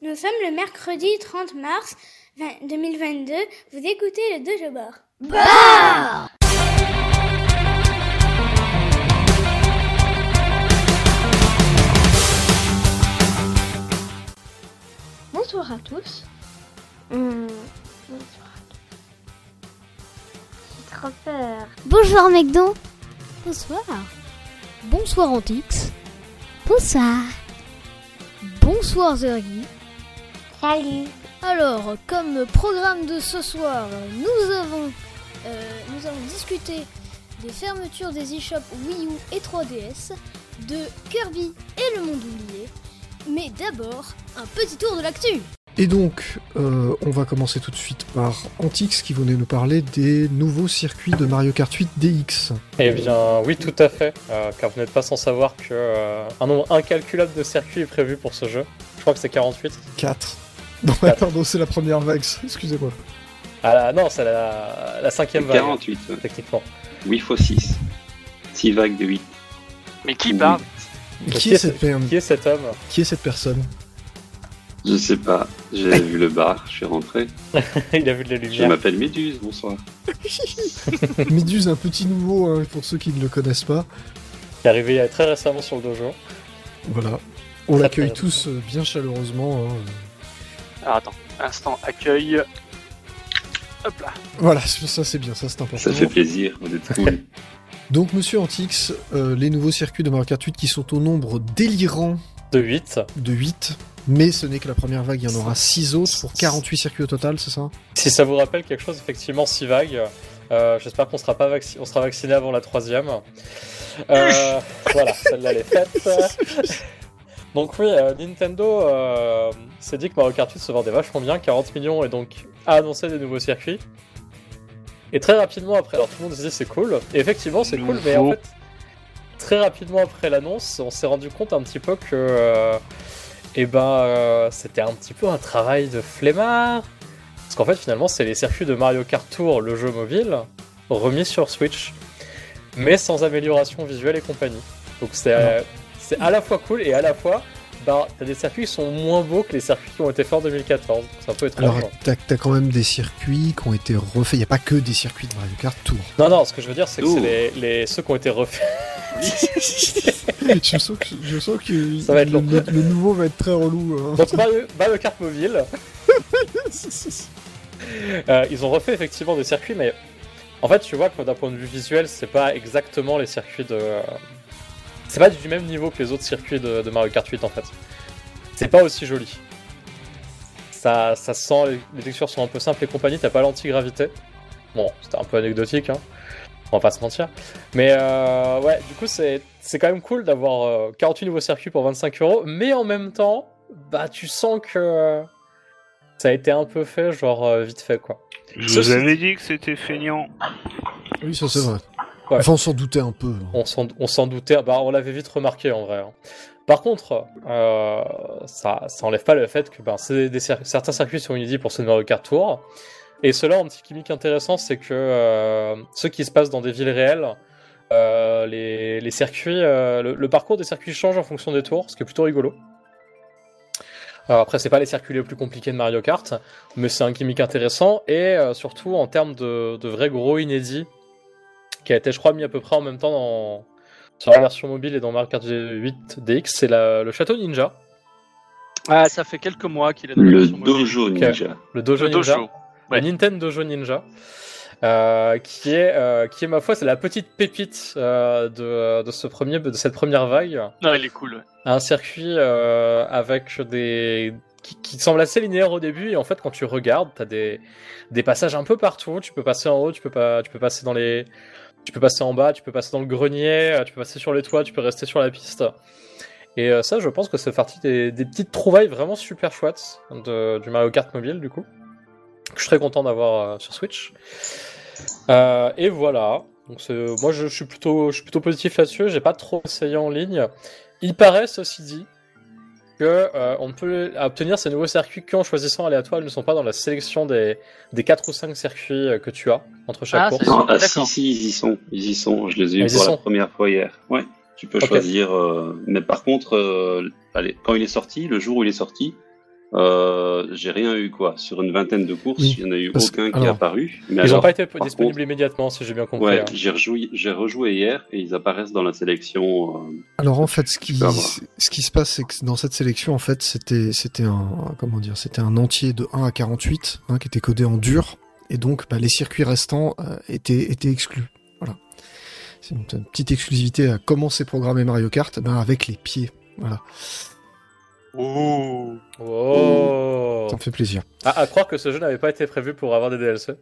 Nous sommes le mercredi 30 mars 2022. Vous écoutez le Dojo Bar. Bar Bonsoir à tous. Mmh. Bonsoir à tous. J'ai trop peur. Bonjour McDo. Bonsoir. Bonsoir Antix. Bonsoir. Bonsoir Zergi. Salut. Alors, comme programme de ce soir, nous avons, euh, nous avons discuté des fermetures des eShops Wii U et 3DS, de Kirby et le monde oublié. Mais d'abord, un petit tour de l'actu. Et donc, euh, on va commencer tout de suite par Antix qui venait nous parler des nouveaux circuits de Mario Kart 8 DX. Eh bien, oui, tout à fait, euh, car vous n'êtes pas sans savoir que euh, un nombre incalculable de circuits est prévu pour ce jeu. Je crois que c'est 48. 4. Non, mais pardon, c'est la première vague, excusez-moi. Ah la, non, c'est la, la cinquième vague. 48, ouais. techniquement. Oui, il faut 6. 6 vagues de 8. Mais qui parle? Qui, est cette, qui est cet homme? Qui est cette personne? Je sais pas. J'ai vu le bar, je suis rentré. Il a vu de la Je lumière. m'appelle Méduse, bonsoir. Méduse, un petit nouveau, hein, pour ceux qui ne le connaissent pas. Qui est arrivé il y a très récemment sur le dojo. Voilà. On l'accueille tous euh, bien chaleureusement. hein. Alors attends, instant accueil. Hop là. Voilà, ça c'est bien, ça c'est important. Ça fait plaisir, vous êtes cool. Donc, monsieur Antix, euh, les nouveaux circuits de Mario Kart 8 qui sont au nombre délirant De 8. de 8, mais ce n'est que la première vague, il y en aura 6 autres pour 48 circuits au total, c'est ça? Si ça vous rappelle quelque chose, effectivement, si vague. euh, J'espère qu'on sera pas vacci- on sera vacciné avant la troisième. Euh, voilà, celle-là elle est faite. Donc oui, euh, Nintendo euh, s'est dit que Mario Kart 8 se vendait vachement bien, 40 millions, et donc a annoncé des nouveaux circuits. Et très rapidement après, alors tout le monde se dit c'est cool, et effectivement c'est cool, mais en fait, très rapidement après l'annonce, on s'est rendu compte un petit peu que, euh, eh ben, euh, c'était un petit peu un travail de flemmard. Parce qu'en fait, finalement, c'est les circuits de Mario Kart Tour, le jeu mobile, remis sur Switch, mais sans amélioration visuelle et compagnie. Donc c'est c'est à la fois cool et à la fois, bah, t'as des circuits qui sont moins beaux que les circuits qui ont été faits en 2014. C'est un peu étrange. Alors, t'as t'as quand même des circuits qui ont été refaits, il n'y a pas que des circuits de Mario Kart Tour. Non, non, ce que je veux dire, c'est que c'est les, les- ceux qui ont été refaits. je sens que, je sens que Ça va être le, long. le- le nouveau va être très relou. hein. Donc Mario, Mario Kart Mobile, euh, ils ont refait effectivement des circuits, mais en fait, tu vois que d'un point de vue visuel, c'est pas exactement les circuits de. C'est pas du même niveau que les autres circuits de, de Mario Kart 8 en fait. C'est pas aussi joli. Ça, ça sent, les- textures sont un peu simples et compagnie, t'as pas l'antigravité. Bon, c'était un peu anecdotique, hein. On va pas se mentir. Mais euh, ouais, du coup, c'est c'est quand même cool d'avoir euh, 48 nouveaux circuits pour 25 euros, mais en même temps, bah tu sens que euh, ça a été un peu fait, genre euh, vite fait quoi. Je Ceci vous avais dit que c'était feignant. Oui, ça c'est vrai. Ouais. Enfin, on s'en doutait un peu. hein. On s'en doutait, bah on l'avait vite remarqué en vrai. hein. Par contre, euh, ça, ça enlève pas le fait que ben, des certains circuits sont inédits pour ce Mario Kart Tour. Et cela, un petit gimmick intéressant, c'est que euh, ceux qui se passent dans des villes réelles, euh, les, les circuits, euh, le, le parcours des circuits change en fonction des tours, ce qui est plutôt rigolo. Alors après, c'est pas les circuits les plus compliqués de Mario Kart, mais c'est un gimmick intéressant et euh, surtout en termes de, de vrais gros inédits, qui a été, je crois, mis à peu près en même temps dans, sur la version mobile et dans Mario Kart 8 DX, c'est le château ninja, Ah, ça fait quelques mois qu'il est dans la Le. Dojo Ninja. le dojo Le ninja, dojo. Ouais. le Nintendo Dojo Ninja, euh, qui est, euh, qui est ma foi, c'est la petite pépite euh, de, de ce premier, de cette première vague. Non, il est cool. ouais. un circuit euh, avec des qui, qui semble assez linéaire au début et en fait quand tu regardes t'as des des passages un peu partout tu peux passer en haut tu peux pas tu peux passer dans les tu peux passer en bas tu peux passer dans le grenier euh, tu peux passer sur les toits tu peux rester sur la piste. Et euh, ça je pense que c'est partie des, petites trouvailles vraiment super chouettes de, du Mario Kart mobile du coup que je suis très content d'avoir euh, sur Switch. Et voilà. Donc moi je, je suis plutôt je suis plutôt positif là-dessus. J'ai pas trop essayé en ligne. Il paraît, ceci dit, que euh, on peut obtenir ces nouveaux circuits qu'en choisissant aléatoire, ils ne sont pas dans la sélection des, des 4 ou 5 circuits euh, que tu as entre chaque Ah, course. Non, ah si, si, ils y sont. Ils y sont. Je les ai Ah, eu y pour sont. la première fois hier. Ouais. Tu peux choisir. euh, Mais par contre, euh, allez, quand il est sorti, le jour où il est sorti, Euh, j'ai rien eu quoi. Sur une vingtaine de courses, Oui, il n'y en a eu parce- aucun qui est apparu. Mais Ils n'ont pas été disponibles contre- immédiatement, si j'ai bien compris. Ouais, hein. j'ai rejoué, hier et ils apparaissent dans la sélection. euh, Alors en fait, ce qui, ce se passe, c'est que dans cette sélection, en fait, c'était, c'était un, comment dire, c'était un entier de 1 à 48, hein, qui était codé en dur, et donc bah, les circuits restants euh, étaient, étaient exclus. Voilà. C'est une, une petite exclusivité à comment c'est programmé Mario Kart, ben, avec les pieds. Voilà. Oh Oh Ça me fait plaisir. à, à croire que ce jeu n'avait pas été prévu pour avoir des DLC.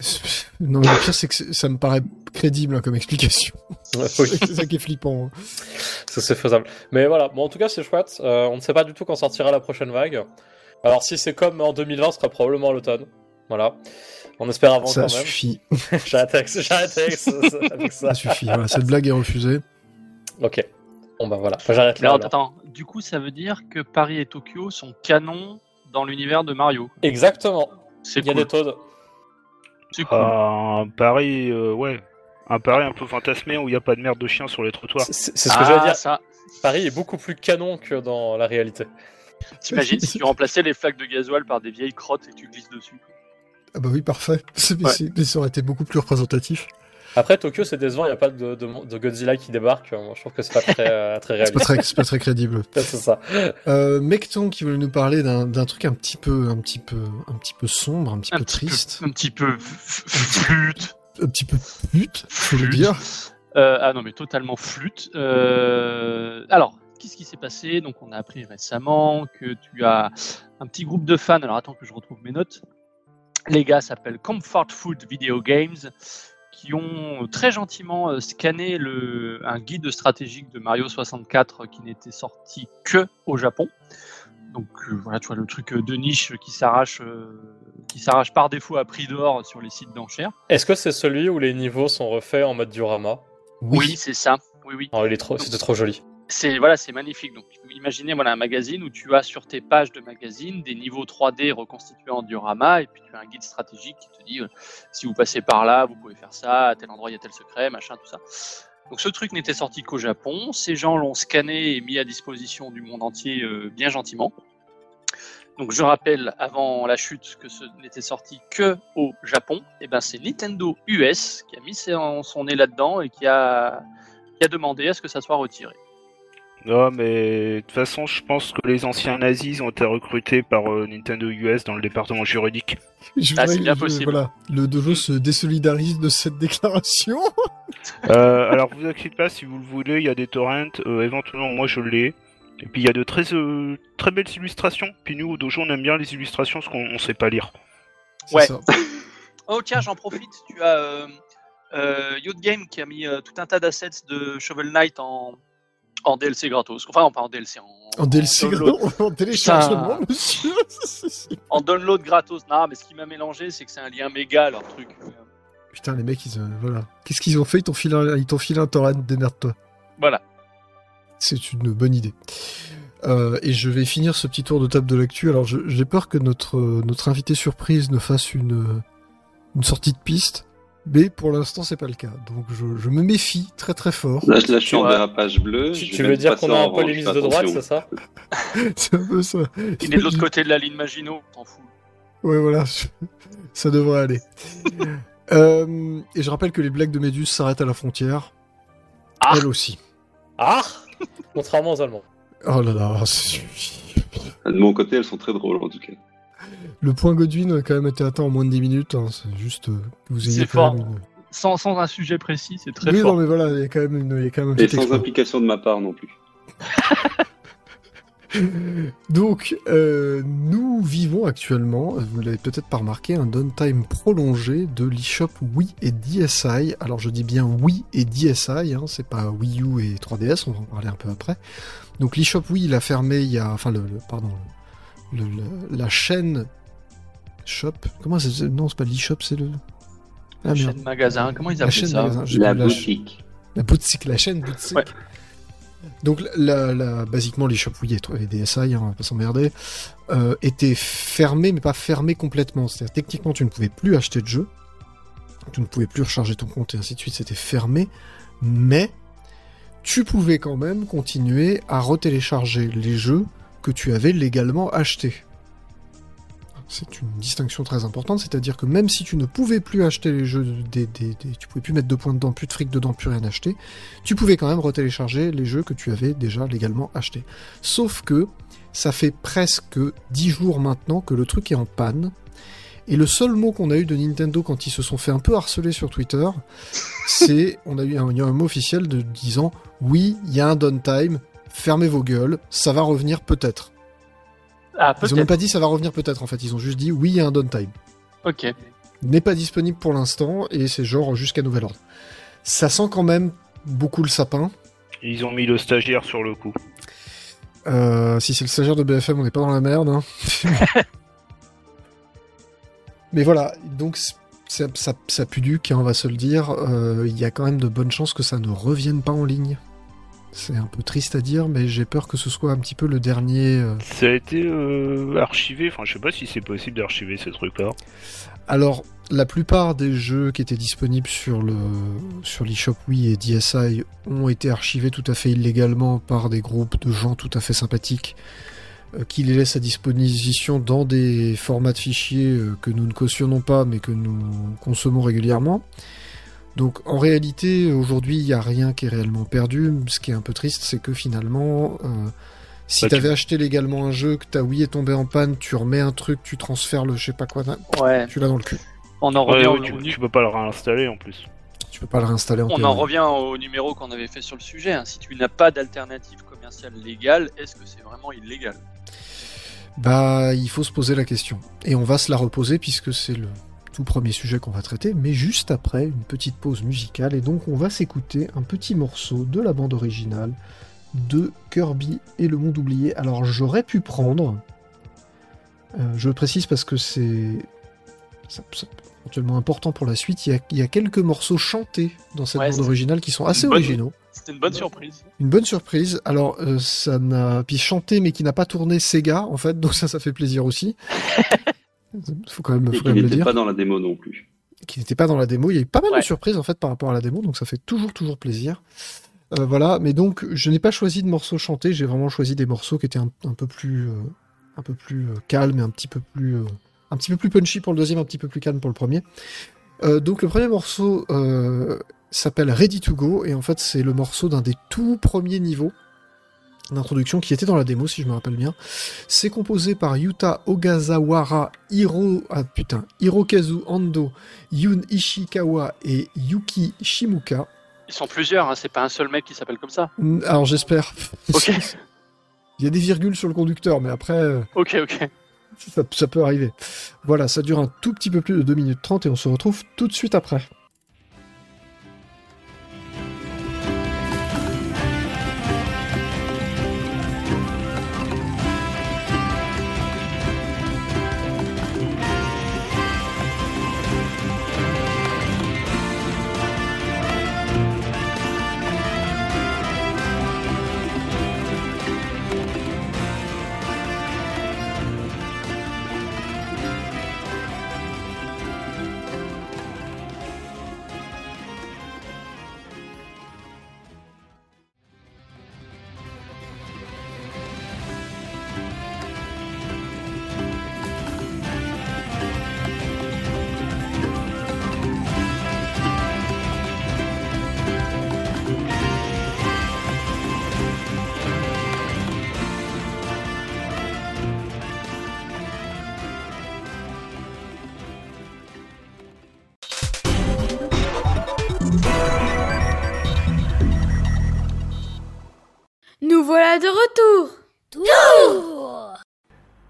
Non, mais le pire, c'est que ça me paraît crédible hein, comme explication. oui, c'est ça qui est flippant. hein. ça c'est faisable. Mais voilà, bon, en tout cas c'est chouette. Euh, on ne sait pas du tout quand sortira la prochaine vague. Alors si c'est comme en 2020, ce sera probablement l'automne. Voilà. On espère avant Ça quand même. suffit. J'arrête avec, ça- avec ça. Ça suffit. Voilà, cette blague est refusée. Ok. Bon bah voilà, Enfin, j'arrête là. Alors, attends, du coup, ça veut dire que Paris et Tokyo sont canons dans l'univers de Mario. Exactement. C'est Il y a cool. des Toads. C'est cool. Un pari, euh, ouais. Un pari un peu fantasmé où il n'y a pas de merde de chien sur les trottoirs. C'est ce que j'allais Ah, dire. ça. Paris est beaucoup plus canon que dans la réalité. T'imagines si tu remplaçais les flaques de gasoil par des vieilles crottes et tu glisses dessus? Ah bah oui, parfait. Ouais. mais ça aurait été beaucoup plus représentatif. Après Tokyo c'est décevant, il n'y a pas de, de, de Godzilla qui débarque. Moi je trouve que c'est pas très, euh, très réaliste. c'est pas très crédible. c'est ça. Euh, Mecton qui voulait nous parler d'un truc un petit peu, un petit peu, un petit peu sombre, un petit Un peu petit triste, peu, un petit peu flûte. un petit peu pute, faut le Flûte. dire. Euh, ah non, mais totalement flûte. Euh, alors, qu'est-ce qui s'est passé? Donc, on a appris récemment que tu as un petit groupe de fans. Alors, attends que je retrouve mes notes. Les gars s'appellent Comfort Food Video Games, qui ont très gentiment euh, scanné le, un guide stratégique de Mario 64 qui n'était sorti que au Japon. Donc euh, voilà, tu vois le truc euh, de niche qui s'arrache, euh, qui s'arrache par défaut à prix d'or sur les sites d'enchères. Est-ce que c'est celui où les niveaux sont refaits en mode diorama? Oui, c'est ça. Oui, oui. Oh, il est trop, c'était trop joli. C'est voilà, c'est magnifique. Donc, imaginer voilà un magazine où tu as sur tes pages de magazine des niveaux 3D reconstitués en diorama, et puis tu as un guide stratégique qui te dit euh, si vous passez par là, vous pouvez faire ça, à tel endroit il y a tel secret, machin, tout ça. Donc, ce truc n'était sorti qu'au Japon. Ces gens l'ont scanné et mis à disposition du monde entier euh, bien gentiment. Donc, je rappelle avant la chute que ce n'était sorti que au Japon. Et ben, c'est Nintendo US qui a mis son nez là-dedans et qui a qui a demandé à ce que ça soit retiré. Non, mais de toute façon, je pense que les anciens nazis ont été recrutés par euh, Nintendo US dans le département juridique. Je Ah, c'est bien je- possible. Voilà, le dojo se désolidarise de cette déclaration. Euh, alors, vous inquiétez pas, si vous le voulez, il y a des torrents. euh, éventuellement, moi, je l'ai. Et puis, il y a de très, euh, très belles illustrations. Puis nous, au dojo, on aime bien les illustrations parce qu'on on sait pas lire. C'est Ouais. ça. Oh tiens, j'en profite. Tu as euh, euh, Yacht Game qui a mis euh, tout un tas d'assets de Shovel Knight en, en DLC gratos. Enfin, pas en DLC, en, En DLC, download, en téléchargement, monsieur. en download gratos. Non, mais ce qui m'a mélangé, c'est que c'est un lien méga leur truc. Putain, les mecs, ils, euh, voilà. Qu'est-ce qu'ils ont fait? Ils t'ont filé, un- filé un torrent, démerde-toi. Voilà. C'est une bonne idée. Euh, et je vais finir ce petit tour de table de l'actu. Alors, j'ai peur que notre, euh, notre invité surprise ne fasse une, euh, une sortie de piste. Mais pour l'instant, c'est pas le cas. Donc, je, je me méfie très très fort. Là, je- suis en dérapage bleu. Tu, tu veux dire qu'on a un polémiste de droite, c'est ça c'est un peu ça. Il est de l'autre côté de la ligne Maginot, t'en fous. Ouais, voilà. ça devrait aller. Euh, et je rappelle que les blagues de Méduse s'arrêtent à la frontière. Ah. Elle aussi. Ah Contrairement aux Allemands. Oh là là. c'est- De mon côté, elles sont très drôles en tout cas. Le point Godwin a quand même été atteint en moins de 10 minutes. hein. C'est juste euh, que vous ayez C'est fort. même une... Sans, sans un sujet précis, c'est très oui, fort. non, mais voilà, il y a quand même, une, il y a quand même un Et petit sans exploit. implication de ma part non plus. Donc, euh, nous vivons actuellement, vous l'avez peut-être pas remarqué, un downtime prolongé de l'eShop Wii et DSi. Alors, je dis bien Wii et DSi, hein, c'est pas Wii U et 3DS, on va en parler un peu après. Donc, l'eShop Wii, il a fermé il y a. Enfin, le, le- pardon. Le- le- la chaîne Shop. Comment c'est Non, c'est pas l'eShop, c'est le. Ah, merde. Chaîne magasin, comment ils La appellent chaîne ça? magasin. La boutique. la boutique, la chaîne boutique. Ouais. Donc, la, la, basiquement, les shops Wii et DSi, hein, on va pas s'emmerder, euh, étaient fermés, mais pas fermés complètement. C'est-à-dire, techniquement, tu ne pouvais plus acheter de jeux, tu ne pouvais plus recharger ton compte et ainsi de suite, c'était fermé, mais tu pouvais quand même continuer à retélécharger les jeux que tu avais légalement achetés. C'est une distinction très importante, c'est-à-dire que même si tu ne pouvais plus acheter les jeux, des, des- tu pouvais plus mettre de points dedans, plus de fric dedans, plus rien acheter, tu pouvais quand même retélécharger les jeux que tu avais déjà légalement achetés. Sauf que ça fait presque 10 jours maintenant que le truc est en panne. Et le seul mot qu'on a eu de Nintendo quand ils se sont fait un peu harceler sur Twitter, c'est, on a eu un, un mot officiel de disant, oui, il y a un downtime, fermez vos gueules, ça va revenir peut-être. Ah, Ils ont même pas dit ça va revenir peut-être en fait, ils ont juste dit oui, il y a un downtime. Ok. N'est pas disponible pour l'instant et c'est genre jusqu'à nouvel ordre. Ça sent quand même beaucoup le sapin. Ils ont mis le stagiaire sur le coup. Euh, si c'est le stagiaire de BFM, on n'est pas dans la merde. hein. Mais voilà, donc ça, ça, ça pue duc, hein, on va se le dire. Euh, Il y a quand même de bonnes chances que ça ne revienne pas en ligne. C'est un peu triste à dire, mais j'ai peur que ce soit un petit peu le dernier. euh, Ça a été euh, archivé, enfin je sais pas si c'est possible d'archiver ces trucs-là. Alors, la plupart des jeux qui étaient disponibles sur le sur l'eShop Wii et DSi ont été archivés tout à fait illégalement par des groupes de gens tout à fait sympathiques euh, qui les laissent à disposition dans des formats de fichiers que nous ne cautionnons pas mais que nous consommons régulièrement. Donc en réalité, aujourd'hui, il n'y a rien qui est réellement perdu. Ce qui est un peu triste, c'est que finalement, euh, si Bah, tu- t'avais acheté légalement un jeu, que ta Wii est tombée en panne, tu remets un truc, tu transfères le je sais pas quoi, Ouais. tu l'as dans le cul. On en revient, ouais, au, tu, peux pas le réinstaller en plus. Tu peux pas le réinstaller en on en revient au numéro qu'on avait fait sur le sujet. hein. Si tu n'as pas d'alternative commerciale légale, est-ce que c'est vraiment illégal? Bah, il faut se poser la question. Et on va se la reposer puisque c'est le tout premier sujet qu'on va traiter, mais juste après une petite pause musicale. Et donc, on va s'écouter un petit morceau de la bande originale de Kirby et le monde oublié. Alors, j'aurais pu prendre. euh, je le précise parce que c'est. éventuellement important pour la suite. Il y a, il y a quelques morceaux chantés dans cette Ouais, bande originale qui sont assez bonne- originaux. C'était une bonne surprise. Une bonne surprise. Alors, euh, ça n'a. Puis chanté, mais qui n'a pas tourné Sega, en fait, donc ça, ça fait plaisir aussi. faut quand même, Et faut quand qui même le n'était pas dans la démo non plus. Qui n'était pas dans la démo. Il y a eu pas mal Ouais. de surprises, en fait, par rapport à la démo, donc ça fait toujours, toujours plaisir. Euh, voilà, mais donc, je n'ai pas choisi de morceaux chantés, j'ai vraiment choisi des morceaux qui étaient un, un peu plus. euh, un peu plus euh, calmes et un petit peu plus. euh, un petit peu plus punchy pour le deuxième, un petit peu plus calme pour le premier. Euh, donc, le premier morceau euh, s'appelle Ready to Go, et en fait, c'est le morceau d'un des tout premiers niveaux d'introduction qui était dans la démo si je me rappelle bien. C'est composé par Yuta Ogazawara, Hiro ah putain, Hirokazu Ando, Yun Ishikawa et Yuki Shimuka. Ils sont plusieurs, hein, c'est pas un seul mec qui s'appelle comme ça. Alors j'espère. Ok. Il y a des virgules sur le conducteur, mais après euh, Ok, ok. ça, ça peut arriver. Voilà, ça dure un tout petit peu plus de 2 minutes 30 et on se retrouve tout de suite après.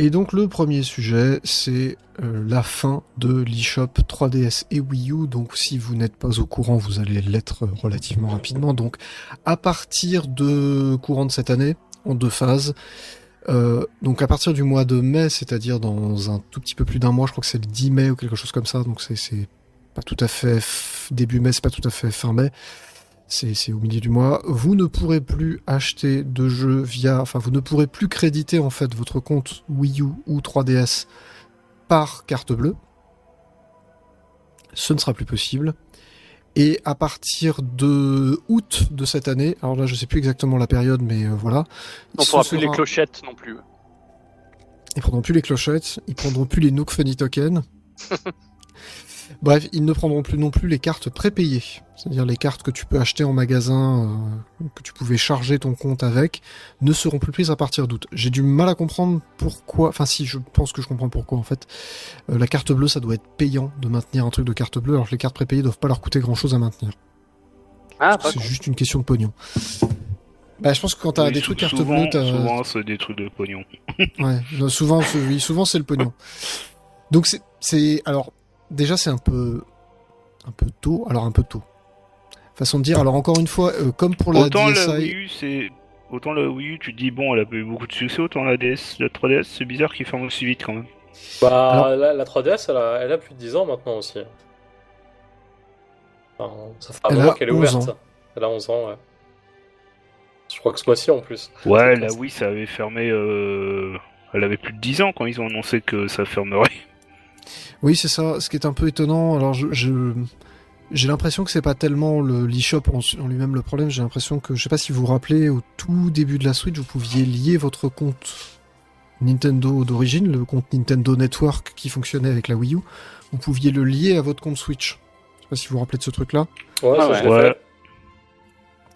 Et donc le premier sujet, c'est euh, la fin de l'eShop 3DS et Wii U. Donc si vous n'êtes pas au courant, vous allez l'être relativement rapidement. Donc à partir de courant de cette année, en deux phases. euh, donc à partir du mois de mai, c'est-à-dire dans un tout petit peu plus d'un mois, je crois que c'est le 10 mai ou quelque chose comme ça. Donc c'est pas tout à fait début mai, c'est pas tout à fait fin mai. C'est au milieu du mois. Vous ne pourrez plus acheter de jeux via, enfin, vous ne pourrez plus créditer en fait votre compte Wii U ou 3DS par carte bleue. Ce ne sera plus possible. Et à partir de août de cette année, alors là je sais plus exactement la période, mais euh, voilà. On ce pourra plus les clochettes non plus. Ils prendront plus les clochettes, ils prendront plus les Nook Funny Token. Bref, ils ne prendront plus non plus les cartes prépayées. C'est-à-dire les cartes que tu peux acheter en magasin, euh, que tu pouvais charger ton compte avec, ne seront plus prises à partir d'août. J'ai du mal à comprendre pourquoi. Enfin, si, je pense que je comprends pourquoi en fait. Euh, la carte bleue, ça doit être payant de maintenir un truc de carte bleue, alors que les cartes prépayées doivent pas leur coûter grand-chose à maintenir. Ah, pas C'est juste une question de pognon. Bah, je pense que quand t'as Oui, des trucs carte bleue, t'as. Souvent, c'est des trucs de pognon. Ouais, souvent, souvent c'est le pognon. Donc c'est, c'est, alors déjà c'est un peu, un peu tôt. Alors un peu tôt. Façon de dire. Alors encore une fois, euh, comme pour la Autant la DSi, Wii U, c'est. Autant la Wii U, tu te dis, bon, elle a pas eu beaucoup de succès, autant la DS, la 3DS, c'est bizarre qu'il ferme aussi vite quand même. Bah, Alors- la, la 3DS, elle a, elle a plus de 10 ans maintenant aussi. Enfin, ça fait un Elle moment qu'elle est 11 ouverte. ans. Elle a 11 ans, ouais. Je crois que ce mois-ci en plus. Ouais, la Wii, ça avait fermé. Euh... Elle avait plus de 10 ans quand ils ont annoncé que ça fermerait. Oui c'est ça. Ce qui est un peu étonnant. Alors je, je- j'ai l'impression que c'est pas tellement le l'eShop en, en lui-même le problème. J'ai l'impression que je sais pas si vous vous rappelez au tout début de la Switch, vous pouviez lier votre compte Nintendo d'origine, le compte Nintendo Network qui fonctionnait avec la Wii U. Vous pouviez le lier à votre compte Switch. Je sais pas si vous vous rappelez de ce truc-là. Ouais, Ah ouais.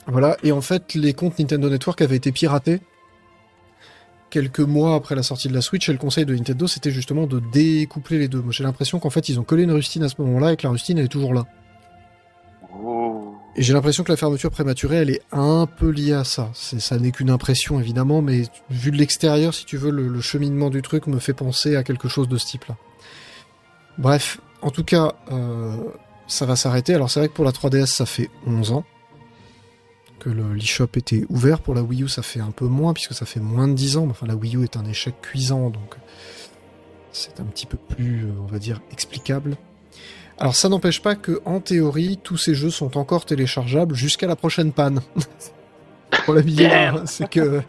Voilà, et en fait, les comptes Nintendo Network avaient été piratés quelques mois après la sortie de la Switch, et le conseil de Nintendo, c'était justement de découpler les deux. Moi, j'ai l'impression qu'en fait, ils ont collé une rustine à ce moment-là, et que la rustine, elle est toujours là. Et j'ai l'impression que la fermeture prématurée, elle est un peu liée à ça. Ça n'est qu'une impression, évidemment, mais vu de l'extérieur, si tu veux, le, le cheminement du truc me fait penser à quelque chose de ce type-là. Bref, en tout cas, euh, ça va s'arrêter. Alors c'est vrai que pour la 3DS, ça fait 11 ans que le l'eShop était ouvert. Pour la Wii U, ça fait un peu moins, puisque ça fait moins de 10 ans. Enfin, la Wii U est un échec cuisant, donc c'est un petit peu plus, euh, on va dire, explicable. Alors ça n'empêche pas que, en théorie, tous ces jeux sont encore téléchargeables jusqu'à la prochaine panne. Pour la bière, c'est que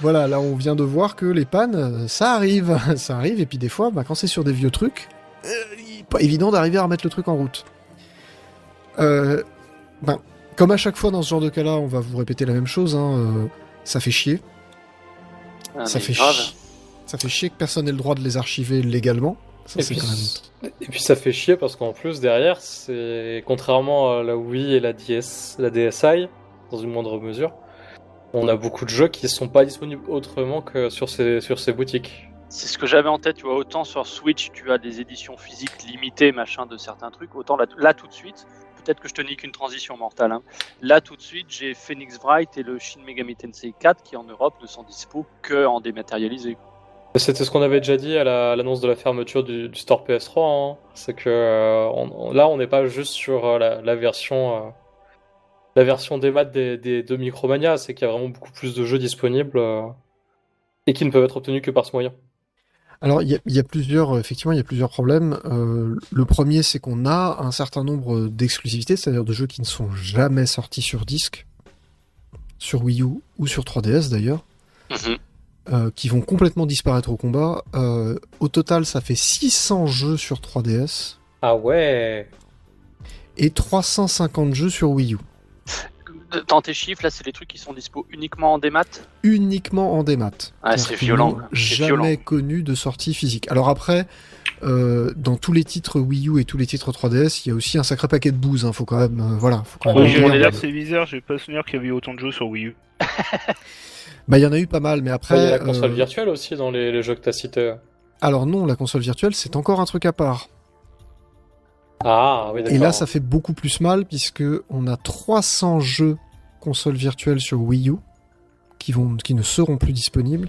voilà, là on vient de voir que les pannes, euh, ça arrive, ça arrive, et puis des fois, bah, quand c'est sur des vieux trucs, euh, pas évident d'arriver à remettre le truc en route. Euh, ben, comme à chaque fois dans ce genre de cas-là, on va vous répéter la même chose. Hein, euh, ça fait chier. Ah, ça fait grave. chier. Ça fait chier que personne n'ait le droit de les archiver légalement. Ça, Et puis, quand même. et puis ça fait chier parce qu'en plus derrière, c'est contrairement à la Wii et la DS, la DSi, dans une moindre mesure, on a beaucoup de jeux qui sont pas disponibles autrement que sur ces, sur ces boutiques. C'est ce que j'avais en tête, tu vois, autant sur Switch tu as des éditions physiques limitées, machin, de certains trucs, autant là, là tout de suite, peut-être que je te nique une transition mortale, hein. là tout de suite j'ai Phoenix Wright et le Shin Megami Tensei 4 qui en Europe ne sont dispo que en dématérialisé. C'était ce qu'on avait déjà dit à la- à l'annonce de la fermeture du, store PS3. hein. C'est que euh, là, on n'est pas juste sur euh, la, version, euh, la version des maths des, des, de Micromania. C'est qu'il y a vraiment beaucoup plus de jeux disponibles euh, et qui ne peuvent être obtenus que par ce moyen. Alors, il y, a- il y a plusieurs, effectivement, il y a plusieurs problèmes. Euh, le premier, c'est qu'on a un certain nombre d'exclusivités, c'est-à-dire de jeux qui ne sont jamais sortis sur disque, sur Wii U ou sur 3DS d'ailleurs, euh, qui vont complètement disparaître au combat. Euh, au total, ça fait 600 jeux sur 3DS Ah ouais et 350 jeux sur Wii U, Dans tes chiffres, là c'est les trucs qui sont dispo uniquement en démat uniquement en démat. Ah, c'est violent, Jamais violent. connu de sortie physique. Alors après, euh, dans tous les titres Wii U et tous les titres 3DS, il y a aussi un sacré paquet de bouse. Hein, faut quand même, euh, voilà, faut quand même Oui, dire. dire, c'est bizarre, j'ai pas souvenir qu'il y avait autant de jeux sur Wii U. Bah, il y en a eu pas mal, mais Après, il y a la console euh, virtuelle aussi dans les, les jeux que tu as cités. Alors non, la console virtuelle, c'est encore un truc à part. Ah oui. Et là, ça fait beaucoup plus mal puisque on a 300 jeux console virtuelle sur Wii U qui vont, qui ne seront plus disponibles.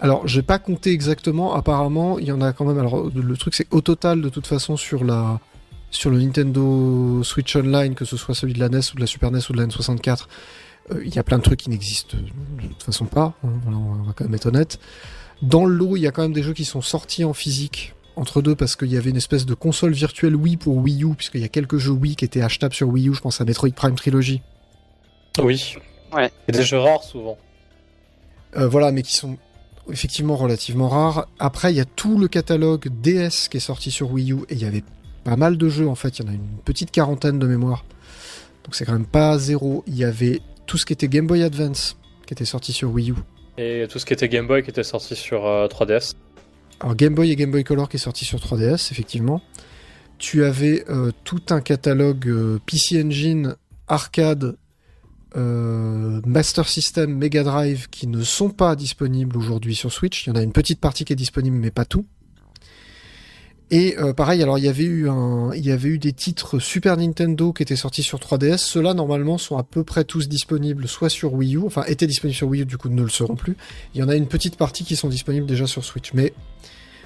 Alors, j'ai pas compté exactement. Apparemment, il y en a quand même. Alors, le truc, c'est au total, de toute façon, sur la, sur le Nintendo Switch Online, que ce soit celui de la NES ou de la Super NES ou de la N64, euh, il y a plein de trucs qui n'existent de toute façon pas. hein, on va quand même être honnête. Dans le lot, il y a quand même des jeux qui sont sortis en physique entre deux parce qu'il y avait une espèce de console virtuelle Wii pour Wii U, puisqu'il y a quelques jeux Wii qui étaient achetables sur Wii U. Je pense à Metroid Prime Trilogy. Oui. Ouais. Et des jeux rares souvent. Euh, voilà, mais qui sont effectivement relativement rares. Après, il y a tout le catalogue DS qui est sorti sur Wii U et il y avait pas mal de jeux en fait. Il y en a une petite quarantaine de mémoire. Donc c'est quand même pas zéro. Il y avait tout ce qui était Game Boy Advance qui était sorti sur Wii U. Et tout ce qui était Game Boy qui était sorti sur euh, 3DS. Alors Game Boy et Game Boy Color qui est sorti sur 3DS, effectivement. Tu avais euh, tout un catalogue euh, PC Engine, arcade, euh, Master System, Mega Drive qui ne sont pas disponibles aujourd'hui sur Switch. Il y en a une petite partie qui est disponible, mais pas tout. Et euh, pareil, alors il y avait eu des titres Super Nintendo qui étaient sortis sur 3DS. Ceux-là normalement sont à peu près tous disponibles, soit sur Wii U, enfin étaient disponibles sur Wii U, du coup ne le seront plus. Il y en a une petite partie qui sont disponibles déjà sur Switch, mais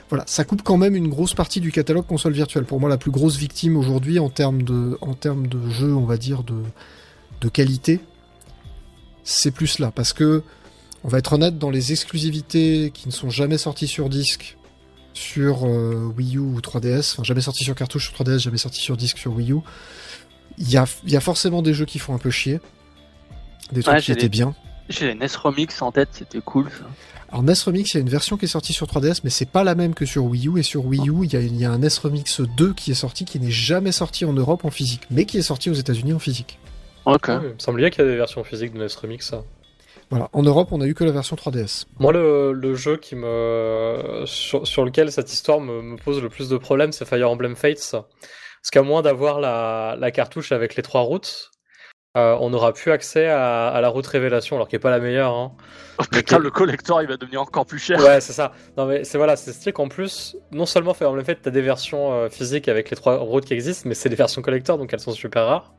voilà, ça coupe quand même une grosse partie du catalogue console virtuelle. Pour moi, la plus grosse victime aujourd'hui en termes de, en termes de jeu, on va dire de, de qualité, c'est plus là, parce que on va être honnête dans les exclusivités qui ne sont jamais sorties sur disque sur euh, Wii U ou 3DS, enfin jamais sorti sur cartouche sur 3DS, jamais sorti sur disque sur Wii U. Il y a, il y a forcément des jeux qui font un peu chier, des trucs Ouais, qui j'ai étaient les- bien. J'ai les NES Remix en tête, c'était cool ça. Alors NES Remix, il y a une version qui est sortie sur 3DS, mais c'est pas la même que sur Wii U. Et sur Wii U, il y a, il y a un NES Remix 2 qui est sorti, qui n'est jamais sorti en Europe en physique, mais qui est sorti aux États-Unis en physique. Ok. Ouais, il me semblait qu'il y a des versions physiques de NES Remix. ça. Voilà. En Europe, on a eu que la version 3DS. Moi, le, le jeu qui me sur, sur lequel cette histoire me, me pose le plus de problèmes, c'est Fire Emblem Fates. Parce qu'à moins d'avoir la, la cartouche avec les trois routes, euh, on n'aura plus accès à, à la route révélation, alors qui est pas la meilleure. Hein. Oh putain, le collector il va devenir encore plus cher. Ouais, c'est ça. Non mais c'est voilà, c'est stylé qu'en plus, non seulement Fire Emblem Fates, t'as des versions euh, physiques avec les trois routes qui existent, mais c'est des versions collector, donc elles sont super rares.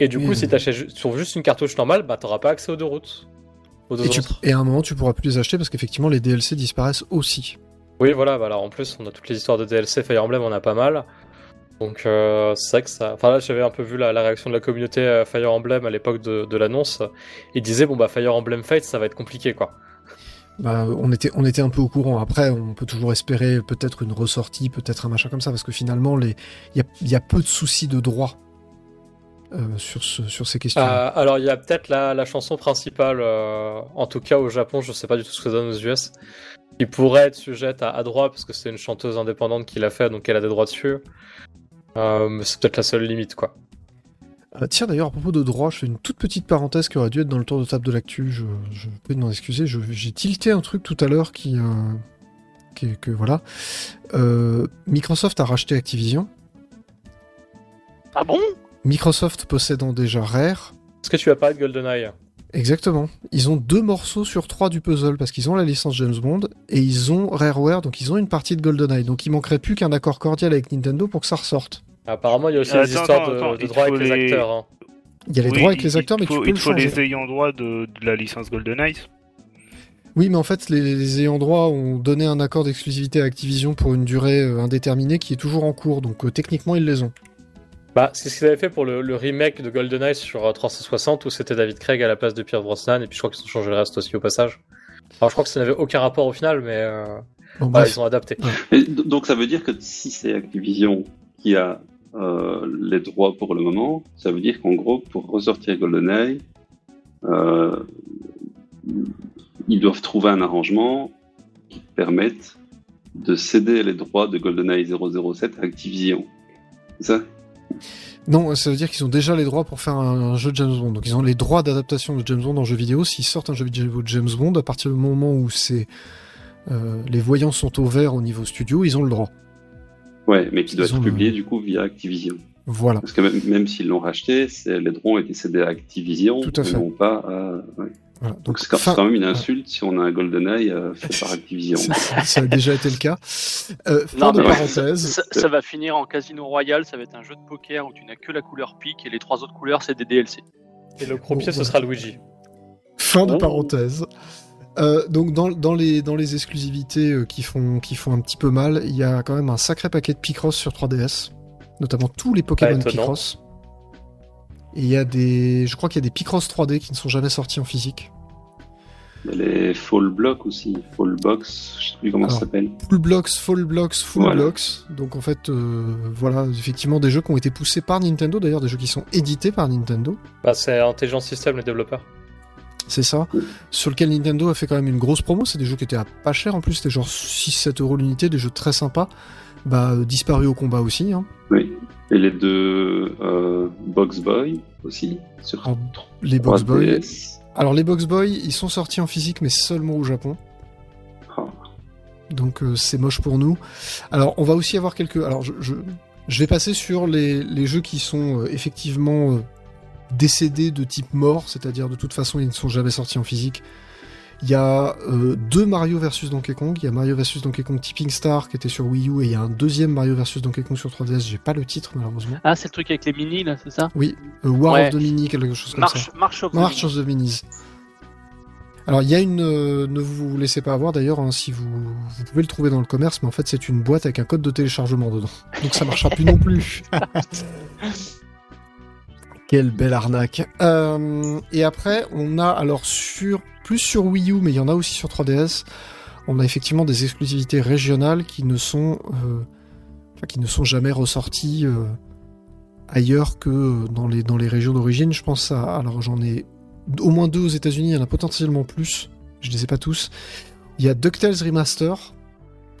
Et du Oui, coup, si t'achètes ju- sur juste une cartouche normale, bah t'auras pas accès aux deux routes. Aux deux Et, tu- et à un moment, tu pourras plus les acheter parce qu'effectivement, les DLC disparaissent aussi. Oui, voilà, alors en plus, on a toutes les histoires de DLC Fire Emblem, on a pas mal. Donc, euh, c'est vrai que ça. Enfin, là, j'avais un peu vu la, la réaction de la communauté Fire Emblem à l'époque de, de l'annonce. Ils disaient, bon, bah, Fire Emblem Fates, ça va être compliqué, quoi. Bah, on était, on était un peu au courant. Après, on peut toujours espérer peut-être une ressortie, peut-être un machin comme ça, parce que finalement, il y a, il y a peu de soucis de droit euh, sur, ce, sur ces questions. Euh, alors, il y a peut-être la, la chanson principale, euh, en tout cas au Japon, je sais pas du tout ce que ça donne aux US, qui pourrait être sujette à, à droit, parce que c'est une chanteuse indépendante qui l'a fait, donc elle a des droits dessus. Euh, mais c'est peut-être la seule limite, quoi. Euh, tiens, d'ailleurs, à propos de droit, je fais une toute petite parenthèse qui aurait dû être dans le tour de table de l'actu. Je, je peux m'en excuser. je- J'ai tilté un truc tout à l'heure qui, euh, qui- que voilà. Euh, Microsoft a racheté Activision. Ah bon? Microsoft possédant déjà Rare. Est-ce que tu vas parler de GoldenEye Exactement. Ils ont deux morceaux sur trois du puzzle parce qu'ils ont la licence James Bond et ils ont Rareware, donc ils ont une partie de GoldenEye. Donc il manquerait plus qu'un accord cordial avec Nintendo pour que ça ressorte. Apparemment, il y a aussi Attends, des histoires attends, de, attends, de il droit avec les les- acteurs. hein. Il y a les Oui, droits avec les acteurs, mais faut, tu peux il le faut changer. les ayants droit de, de la licence GoldenEye. Oui, mais en fait, les, les ayants droit ont donné un accord d'exclusivité à Activision pour une durée euh, indéterminée qui est toujours en cours, donc euh, techniquement ils les ont. Bah, c'est ce qu'ils avaient fait pour le, le remake de GoldenEye sur euh, 360 où c'était David Craig à la place de Pierre Brosnan et puis je crois qu'ils ont changé le reste aussi au passage. Alors je crois que ça n'avait aucun rapport au final, mais euh, Bon, ils ont adapté. Et donc ça veut dire que si c'est Activision qui a euh, les droits pour le moment, ça veut dire qu'en gros, pour ressortir GoldenEye, euh, ils doivent trouver un arrangement qui permette de céder les droits de GoldenEye 007 à Activision. C'est ça? Non, ça veut dire qu'ils ont déjà les droits pour faire un, un jeu de James Bond. Donc ils ont les droits d'adaptation de James Bond en jeu vidéo. S'ils sortent un jeu vidéo de James Bond, à partir du moment où c'est euh, les voyants sont au vert au niveau studio, ils ont le droit. Ouais, mais qui doit Ils être publié le- du coup via Activision. Voilà. Parce que même, même s'ils l'ont racheté, les droits ont été cédés à Activision, Tout à fait. non pas à... ouais. Voilà. Donc c'est quand, fin- c'est quand même une insulte si on a un GoldenEye euh, fait par Activision. ça, ça a déjà été le cas. Euh, fin Non, de parenthèse. Ça, ça va finir en Casino Royal, ça va être un jeu de poker où tu n'as que la couleur pique et les trois autres couleurs c'est des DLC. Et le croupier, Bon, ce sera Luigi. Fin de Oh. parenthèse. Euh, donc dans, dans les, dans les exclusivités euh, qui, font, qui font un petit peu mal, il y a quand même un sacré paquet de Picross sur 3DS, notamment tous les Pokémon. Picross. Et il y a des, je crois qu'il y a des Picross 3D qui ne sont jamais sortis en physique. Il y a les Fall Blocks aussi, Fall Box, je sais plus comment Alors, ça s'appelle. Full Blocks, Fall Blocks, Full Voilà. Blocks. Donc en fait, euh, voilà, effectivement des jeux qui ont été poussés par Nintendo, d'ailleurs des jeux qui sont édités par Nintendo. Bah, c'est Intelligent System, les développeurs. C'est ça. Sur lequel Nintendo a fait quand même une grosse promo. C'est des jeux qui étaient à pas cher en plus. C'était genre 6-7 euros l'unité, des jeux très sympas. Bah, euh, disparus au combat aussi. Hein. Oui. Et les deux euh, Box Boy aussi, sur Alors, les Box Boy. 3DS. Alors, les Box Boy, ils sont sortis en physique, mais seulement au Japon. Ah. Donc euh, c'est moche pour nous. Alors on va aussi avoir quelques. Alors je, je, je vais passer sur les, les jeux qui sont euh, effectivement décédés de type mort, c'est-à-dire de toute façon ils ne sont jamais sortis en physique. Il y a euh, deux Mario versus Donkey Kong. Il y a Mario versus Donkey Kong Tipping Star qui était sur Wii U et il y a un deuxième Mario versus Donkey Kong sur 3DS. J'ai pas le titre malheureusement. Ah, c'est le truc avec les mini, là, c'est ça? Oui, euh, War Ouais. of the Mini, quelque chose comme Marche, ça. of March of the Minis. Alors il y a une, euh, ne vous laissez pas avoir d'ailleurs, hein, si vous, vous pouvez le trouver dans le commerce, mais en fait c'est une boîte avec un code de téléchargement dedans, donc ça marchera plus non plus. Quelle belle arnaque. Euh, et après on a alors sur plus sur Wii U, mais il y en a aussi sur 3DS. On a effectivement des exclusivités régionales qui ne sont, euh, qui ne sont jamais ressorties euh, ailleurs que dans les dans les régions d'origine. Je pense à, alors j'en ai au moins deux aux États-Unis, il y en a potentiellement plus. Je les ai pas tous. Il y a DuckTales Remaster,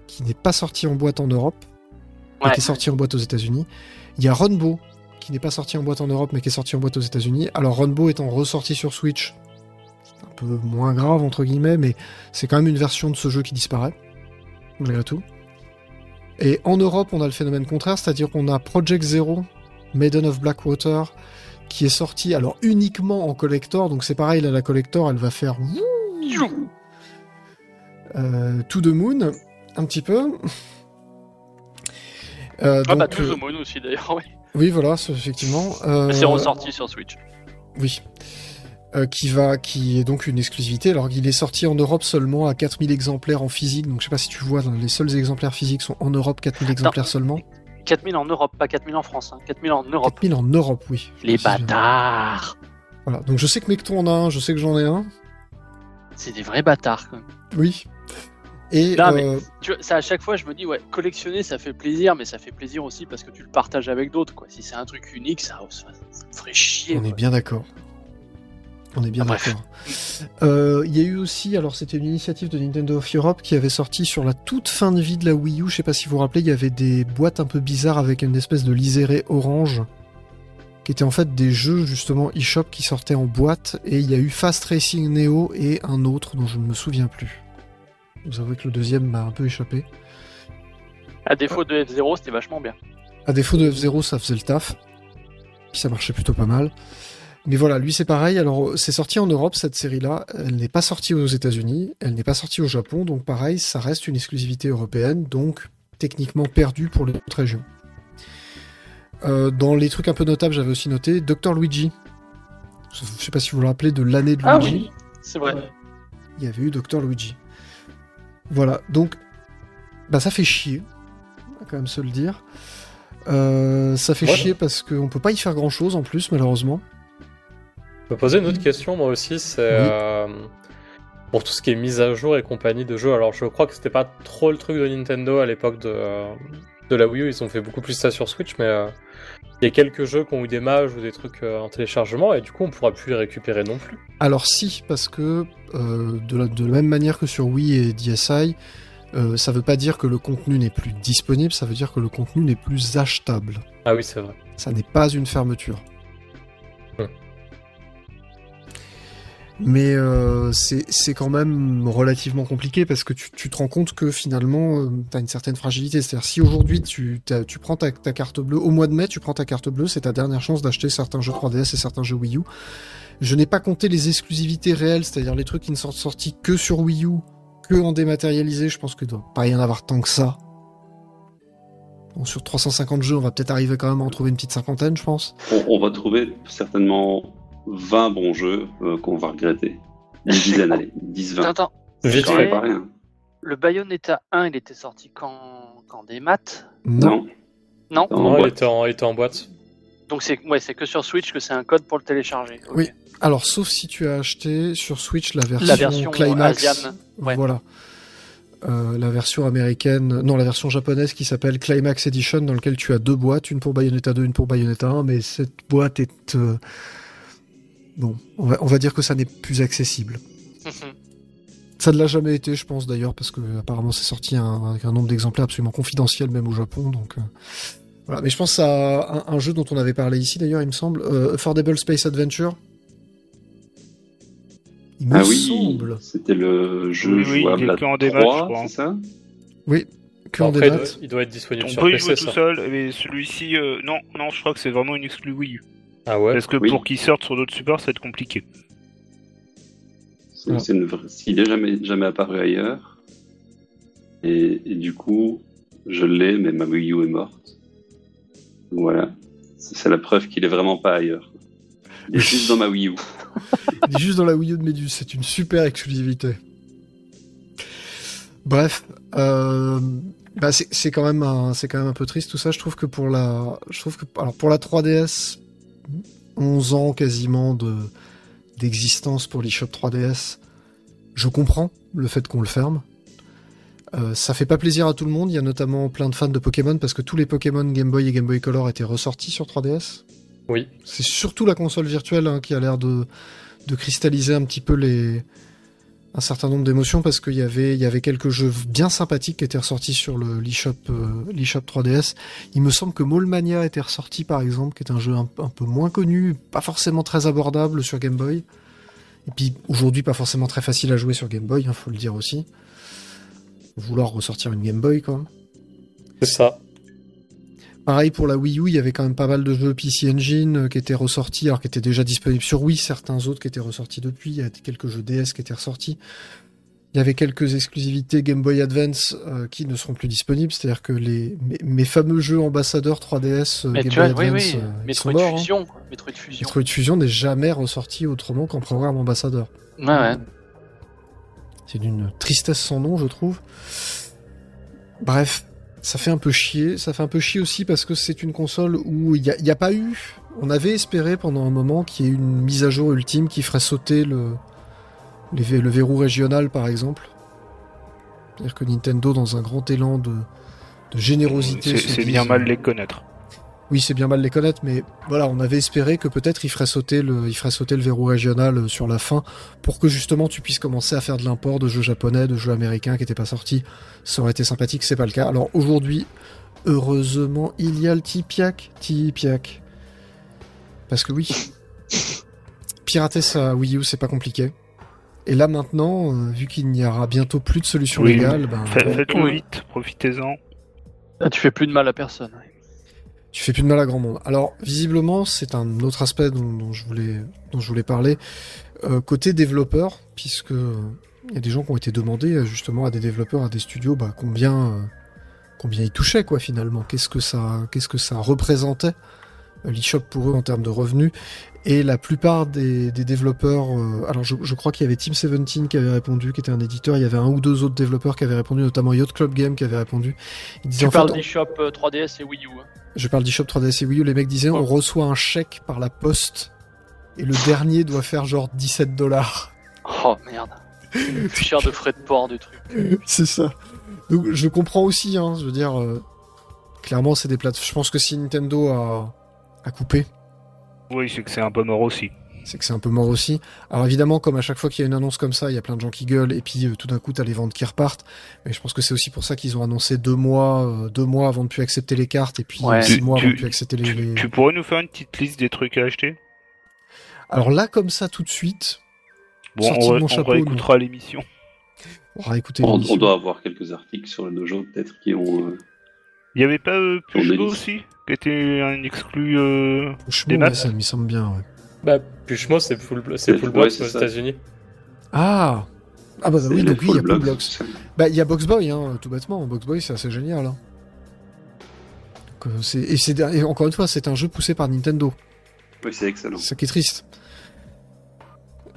qui n'est pas sorti en boîte en Europe, mais Ouais. qui est sorti en boîte aux États-Unis. Il y a Runbow, qui n'est pas sorti en boîte en Europe, mais qui est sorti en boîte aux États-Unis. Alors Runbow étant ressorti sur Switch, c'est un peu moins grave, entre guillemets, mais c'est quand même une version de ce jeu qui disparaît, malgré tout. Et en Europe, on a le phénomène contraire, c'est-à-dire qu'on a Project Zero, Maiden of Blackwater, qui est sorti alors uniquement en collector, donc c'est pareil, là la collector elle va faire euh, To the Moon, un petit peu. Euh, Ah bah, donc, tout euh, the Moon aussi, d'ailleurs, oui. Oui, voilà, effectivement. Euh, c'est ressorti sur Switch. Oui. Euh, qui va, qui est donc une exclusivité. Alors qu'il est sorti en Europe seulement à 4000 exemplaires en physique. Donc je sais pas si tu vois, les seuls exemplaires physiques sont en Europe, 4000 exemplaires seulement. 4000 en Europe, pas 4000 en France. Hein. 4000 en Europe. 4000 en Europe, oui. Les bâtards Voilà. Donc je sais que Mecton en a un, je sais que j'en ai un. C'est des vrais bâtards, quand même. Oui. Et Non, mais- euh, Tu vois, ça, à chaque fois, je me dis, ouais, collectionner, ça fait plaisir, mais ça fait plaisir aussi parce que tu le partages avec d'autres, quoi. Si c'est un truc unique, ça, ça, ça me ferait chier. on est bien d'accord. On est bien Ah, d'accord. Euh, Il y a eu aussi, alors c'était une initiative de Nintendo of Europe qui avait sorti sur la toute fin de vie de la Wii U. Je sais pas si vous vous rappelez, il y avait des boîtes un peu bizarres avec une espèce de liseré orange qui étaient en fait des jeux justement eShop qui sortaient en boîte. Et il y a eu Fast Racing Neo et un autre dont je ne me souviens plus. Vous avouez que le deuxième m'a un peu échappé. À défaut de F0, c'était vachement bien. À défaut de F0, ça faisait le taf. Puis ça marchait plutôt pas mal. Mais voilà, lui c'est pareil. Alors c'est sorti en Europe cette série-là. Elle n'est pas sortie aux États-Unis. Elle n'est pas sortie au Japon. Donc pareil, ça reste une exclusivité européenne. Donc techniquement perdue pour les autres régions. Euh, dans les trucs un peu notables, j'avais aussi noté Dr Luigi. Je sais pas si vous vous rappelez de l'année de Ah Luigi. oui, c'est vrai. Il y avait eu Dr Luigi. Voilà, donc bah ça fait chier, on va quand même se le dire. Euh, ça fait chier parce qu'on peut pas y faire grand chose en plus malheureusement. Je me poser une autre question, moi aussi, c'est Oui. euh, pour tout ce qui est mise à jour et compagnie de jeux. Alors, je crois que c'était pas trop le truc de Nintendo à l'époque de, euh, de la Wii U, ils ont fait beaucoup plus ça sur Switch, mais euh, il y a quelques jeux qui ont eu des mages ou des trucs euh, en téléchargement, et du coup, on pourra plus les récupérer non plus. Alors si, parce que de, la, de la même manière que sur Wii et DSi, euh, ça veut pas dire que le contenu n'est plus disponible, ça veut dire que le contenu n'est plus achetable. Ah oui, c'est vrai. Ça n'est pas une fermeture. Hmm. Mais euh, c'est quand même relativement compliqué parce que tu, tu te rends compte que finalement, tu as une certaine fragilité. C'est-à-dire si aujourd'hui tu, tu prends ta, ta carte bleue, au mois de mai, tu prends ta carte bleue, c'est ta dernière chance d'acheter certains jeux 3DS et certains jeux Wii U. Je n'ai pas compté les exclusivités réelles, c'est-à-dire les trucs qui ne sont sortis que sur Wii U, que en dématérialisé. Je pense qu'il doit pas y en avoir tant que ça. Bon, sur 350 jeux, on va peut-être arriver quand même à en trouver une petite cinquantaine, je pense. On, on va trouver certainement 20 bons jeux euh, qu'on va regretter. Une dizaine, allez, 10-20. Attends, Vite C'est quand fait. même pas rien. le Bayonetta 1, il était sorti quand, quand des maths? Non. Non. Non Non, il boîte. était, en, il était en boîte. Donc c'est ouais, c'est que sur Switch que c'est un code pour le télécharger. Ok. Oui. Alors, sauf si tu as acheté sur Switch la version, La version Climax. Asian, ouais. Voilà. Euh, la version américaine, non, la version japonaise qui s'appelle Climax Edition, dans lequel tu as deux boîtes, une pour Bayonetta 2, une pour Bayonetta 1, mais cette boîte est. euh, Bon, on va, on va dire que ça n'est plus accessible. Ça ne l'a jamais été, je pense d'ailleurs, parce que apparemment c'est sorti un- avec un nombre d'exemplaires absolument confidentiel, même au Japon. Donc euh, voilà. Mais je pense à un, un jeu dont on avait parlé ici d'ailleurs, il me semble, euh, Affordable Space Adventure. Il me Ah oui, semble. c'était le jeu Oui, oui, il est en démat, je 3, crois. c'est ça Oui, que en Après, il doit, il doit être disponible On sur peut y PC, jouer tout ça. seul, mais celui-ci, euh, non, non, je crois que c'est vraiment une exclu Wii U. Ah ouais Parce que Oui. pour qu'il sorte sur d'autres supports, ça va être compliqué. C'est- c'est une vraie- S'il est jamais, jamais apparu ailleurs, et, et du coup, je l'ai, mais ma Wii U est morte. Voilà. C'est c'est la preuve qu'il est vraiment pas ailleurs. Il est juste dans ma Wii U. Il est juste dans la Wii U de Medus, c'est une super exclusivité. Bref, euh, bah c'est quand même un, peu triste tout ça. Je trouve que pour la, je trouve que alors pour la 3DS, 11 ans quasiment de d'existence pour l'eShop 3DS, je comprends le fait qu'on le ferme. Euh, ça fait pas plaisir à tout le monde. Il y a notamment plein de fans de Pokémon parce que tous les Pokémon Game Boy et Game Boy Color étaient ressortis sur 3DS. Oui. C'est surtout la console virtuelle hein, qui a l'air de, de cristalliser un petit peu les un certain nombre d'émotions parce qu'il y avait il y avait quelques jeux bien sympathiques qui étaient ressortis sur le l'eShop euh, l'eShop 3DS. Il me semble que Mallmania était ressorti par exemple, qui est un jeu un, un peu moins connu, pas forcément très abordable sur Game Boy. Et puis aujourd'hui pas forcément très facile à jouer sur Game Boy, hein, faut le dire aussi. Vouloir ressortir une Game Boy quoi. C'est ça. Pareil pour la Wii U, il y avait quand même pas mal de jeux PC Engine euh, qui étaient ressortis, alors qui étaient déjà disponibles sur Wii, certains autres qui étaient ressortis depuis, il y a quelques jeux DS qui étaient ressortis. Il y avait quelques exclusivités Game Boy Advance euh, qui ne seront plus disponibles, c'est-à-dire que les, mes, mes fameux jeux ambassadeurs 3DS euh, Mais Game tu vois, Boy oui, Advance, oui, euh, ils Metroid morts. hein. Fusion. Metroid Fusion. Metroid Fusion n'est jamais ressorti autrement qu'en programme ambassadeur. Ouais, ouais. C'est d'une tristesse sans nom, je trouve. Bref, ça fait un peu chier. Ça fait un peu chier aussi parce que c'est une console où il n'y a, il y a pas eu. On avait espéré pendant un moment qu'il y ait une mise à jour ultime qui ferait sauter le, les vé- le verrou régional, par exemple. C'est-à-dire que Nintendo, dans un grand élan de, de générosité, C'est bien mal les connaître. Oui, c'est bien mal de les connaître, mais voilà, on avait espéré que peut-être il ferait sauter le, il ferait sauter le verrou régional euh, sur la fin pour que justement tu puisses commencer à faire de l'import de jeux japonais, de jeux américains qui n'étaient pas sortis. Ça aurait été sympathique, c'est pas le cas. Alors aujourd'hui, heureusement, il y a le Tipiak, Tipiak. Parce que oui, pirater sa Wii U, c'est pas compliqué. Et là maintenant, euh, vu qu'il n'y aura bientôt plus de solution Oui, légale, ben, Fa- Faites-le vite, profitez-en. Là, tu fais plus de mal à personne. ouais. Tu fais plus de mal à grand monde. Alors, visiblement, c'est un autre aspect dont, dont je voulais, dont je voulais parler. Euh, côté développeur, puisque euh, il y a des gens qui ont été demandés euh, justement à des développeurs, à des studios, bah, combien, euh, combien ils touchaient quoi finalement. Qu'est-ce que ça, qu'est-ce que ça représentait euh, l'eShop pour eux en termes de revenus. Et la plupart des, des développeurs, euh, alors je, je crois qu'il y avait Team 17 qui avait répondu, qui était un éditeur. Il y avait un ou deux autres développeurs qui avaient répondu, notamment Yacht Club Game qui avait répondu. Ils disaient, Tu en parles fait, des shops euh, 3DS et Wii U. hein. Je parle d'eShop 3DS et Wii U, les mecs disaient on reçoit un chèque par la poste et le dernier doit faire genre 17 dollars. Oh merde. Plus cher de frais de port, de trucs. C'est ça. Donc je comprends aussi, hein, je veux dire, euh, clairement c'est des plates. Je pense que si Nintendo a, a coupé, Oui, c'est que c'est un peu mort aussi. C'est que c'est un peu mort aussi. Alors évidemment, comme à chaque fois qu'il y a une annonce comme ça, il y a plein de gens qui gueulent et puis euh, tout d'un coup t'as les ventes qui repartent. Mais je pense que c'est aussi pour ça qu'ils ont annoncé deux mois, euh, deux mois avant de plus accepter les cartes et puis Ouais. six Tu- mois tu- avant de plus accepter les. les- Tu pourrais nous faire une petite liste des trucs à acheter? Alors là, comme ça tout de suite, Bon, Sorti on, de ré- mon on chapeau, réécoutera l'émission. on doit avoir quelques articles sur le dojo, peut-être, qui ont. euh, Il y avait pas euh, Pushmo aussi Qui était un exclu. Euh... Des ouais, ça me semble bien. ouais. Bah, Pushmo, c'est full, c'est C'est- full box c'est aux. États-Unis. Ah Ah bah, bah oui, donc oui, il y a blocks. Blox. Bah il y a Boxboy, hein, tout bêtement. Boxboy, c'est assez génial. Hein. Donc, euh, c'est- et, c'est- et encore une fois, c'est un jeu poussé par Nintendo. Oui, c'est excellent. C'est ça qui est triste.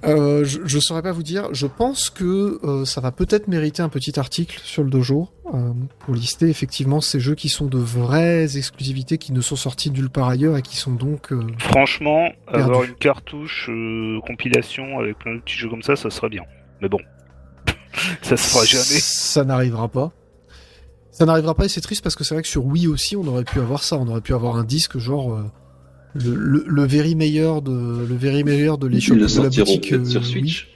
Euh, je, je saurais pas vous dire. Je pense que euh, ça va peut-être mériter un petit article sur le dojo euh, pour lister effectivement ces jeux qui sont de vraies exclusivités qui ne sont sortis nulle part ailleurs et qui sont donc euh, Franchement, avoir une cartouche euh, compilation avec plein de petits jeux comme ça, ça serait bien. Mais bon, ça se fera jamais. Ça n'arrivera pas. Ça n'arrivera pas et c'est triste parce que c'est vrai que sur Wii aussi on aurait pu avoir ça. On aurait pu avoir un disque genre euh, le, le, le very meilleur de le very meilleur de le de la sortiront boutique. euh, sur. Switch.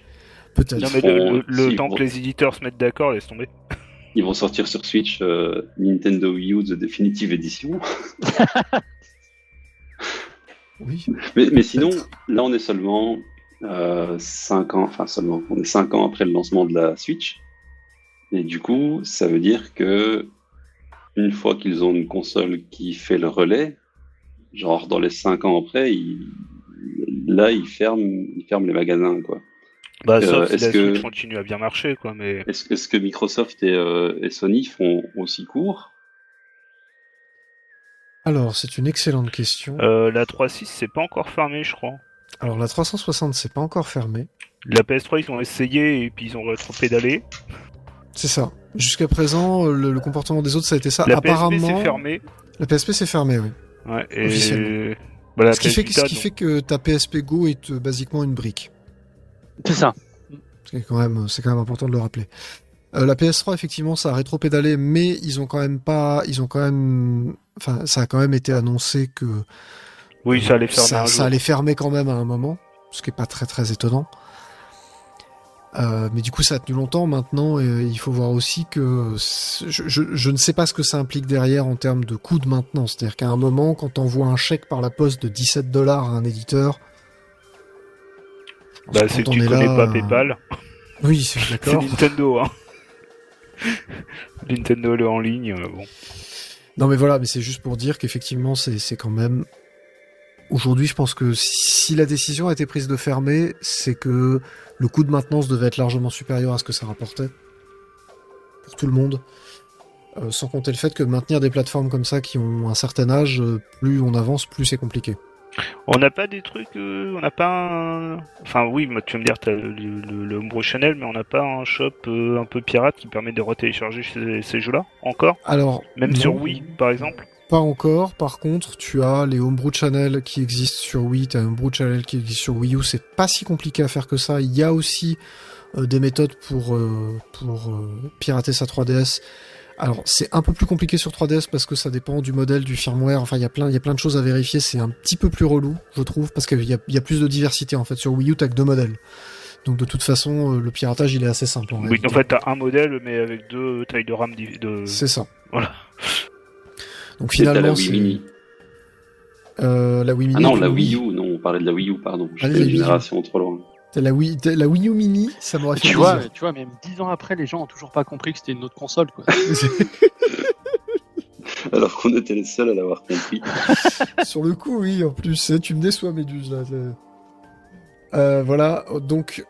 Peut-être. Non mais feront, le, le- euh, le si, temps que vont- les éditeurs se mettent d'accord, laisse tomber. Ils vont sortir sur Switch euh, Nintendo Wii U The Definitive Edition. Oui. Mais, mais sinon, là, on est seulement 5 ans, enfin seulement, on est 5 ans après le lancement de la Switch. Et du coup, ça veut dire que une fois qu'ils ont une console qui fait le relais, genre dans les 5 ans après, là, ils ferment, ils ferment les magasins, quoi. Bah, Euh, sauf si la que- Switch continue à bien marcher, quoi, mais... Est-ce que Microsoft et, euh, et Sony font aussi court? Alors, c'est une excellente question. Euh, la 3.6, c'est pas encore fermé, je crois. Alors, la 360, c'est pas encore fermé. La PS3, ils ont essayé et puis ils ont rétro-pédalé. C'est ça. Jusqu'à présent, le, le comportement des autres, ça a été ça. La Apparemment, PSP, c'est fermé. La PSP, c'est fermé, oui. Ouais, et... Officiellement. Voilà, ce qui, fait, que- ce Vita, qui donc. fait que ta PSP Go est euh, basiquement une brique. C'est ça. C'est quand même, c'est quand même important de le rappeler. Euh, la PS3, effectivement, ça a rétro-pédalé, mais ils ont quand même pas, ils ont quand même, enfin, ça a quand même été annoncé que Oui, ça allait fermer ça, allait fermer quand même à un moment, ce qui est pas très très étonnant. Euh, mais du coup, ça a tenu longtemps maintenant, et euh, il faut voir aussi que je, je, je ne sais pas ce que ça implique derrière en termes de coût de maintenance. C'est-à-dire qu'à un moment, quand on voit un chèque par la poste de 17 dollars à un éditeur, Bah, c'est que on tu est connais là, pas euh, PayPal. oui, c'est C'est d'accord. Nintendo, hein. Nintendo le en ligne, bon. Non mais voilà, mais c'est juste pour dire qu'effectivement c'est quand même aujourd'hui je pense que si la décision a été prise de fermer, c'est que le coût de maintenance devait être largement supérieur à ce que ça rapportait pour tout le monde. Euh, sans compter le fait que maintenir des plateformes comme ça qui ont un certain âge, euh, plus on avance, plus c'est compliqué. On n'a pas des trucs, euh, on n'a pas un... Enfin oui, moi, tu vas me dire, t'as le, le, le Homebrew Channel, mais on n'a pas un shop euh, un peu pirate qui permet de retélécharger ces, ces jeux-là, encore? Alors Même non, sur Wii, par exemple? Pas encore. Par contre, tu as les Homebrew Channel qui existent sur Wii, tu as un Homebrew Channel qui existe sur Wii U. C'est pas si compliqué à faire que ça. Il y a aussi euh, des méthodes pour, euh, pour euh, pirater sa 3DS. Alors, c'est un peu plus compliqué sur 3DS parce que ça dépend du modèle, du firmware. Enfin, il y a plein, il y a plein de choses à vérifier. C'est un petit peu plus relou, je trouve, parce qu'il y a, il y a plus de diversité en fait. Sur Wii U, t'as que deux modèles. Donc, de toute façon, le piratage, il est assez simple. En Oui, réalité. en fait, t'as un modèle, mais avec deux tailles de RAM de... C'est ça. Voilà. Donc, finalement, Wii c'est Mini. euh, la Wii Mini. Ah non, la. Wii U, non, on parlait de la Wii U, pardon. Ah, J'étais une Wii U. génération trop loin. La Wii, la Wii U Mini, ça m'aurait fait Tu vois, plaisir. tu vois, même 10 ans après, les gens ont toujours pas compris que c'était une autre console. Quoi. Alors qu'on était les seuls à l'avoir compris. Sur le coup, oui, en plus, eh, tu me déçois, Méduse, là. Euh, voilà, donc,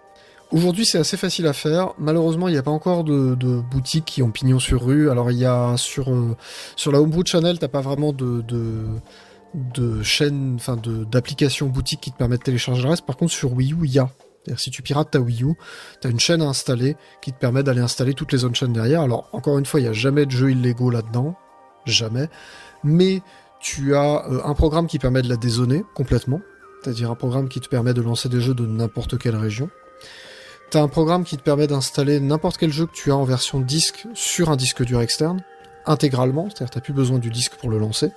aujourd'hui, c'est assez facile à faire. Malheureusement, il n'y a pas encore de, boutiques qui ont pignon sur rue. Alors, il y a sur, euh, sur la Homebrew Channel, t'as pas vraiment de, de, chaîne, enfin, de, d'application boutique qui te permet de télécharger le reste. Par contre, sur Wii U, il y a. C'est-à-dire, si tu pirates ta Wii U, t'as une chaîne à installer qui te permet d'aller installer toutes les chaînes derrière. Alors, encore une fois, il n'y a jamais de jeux illégaux là-dedans. Jamais. Mais tu as euh, un programme qui permet de la dézoner complètement, c'est-à-dire un programme qui te permet de lancer des jeux de n'importe quelle région. T'as un programme qui te permet d'installer n'importe quel jeu que tu as en version disque sur un disque dur externe, intégralement, c'est-à-dire t'as plus besoin du disque pour le lancer.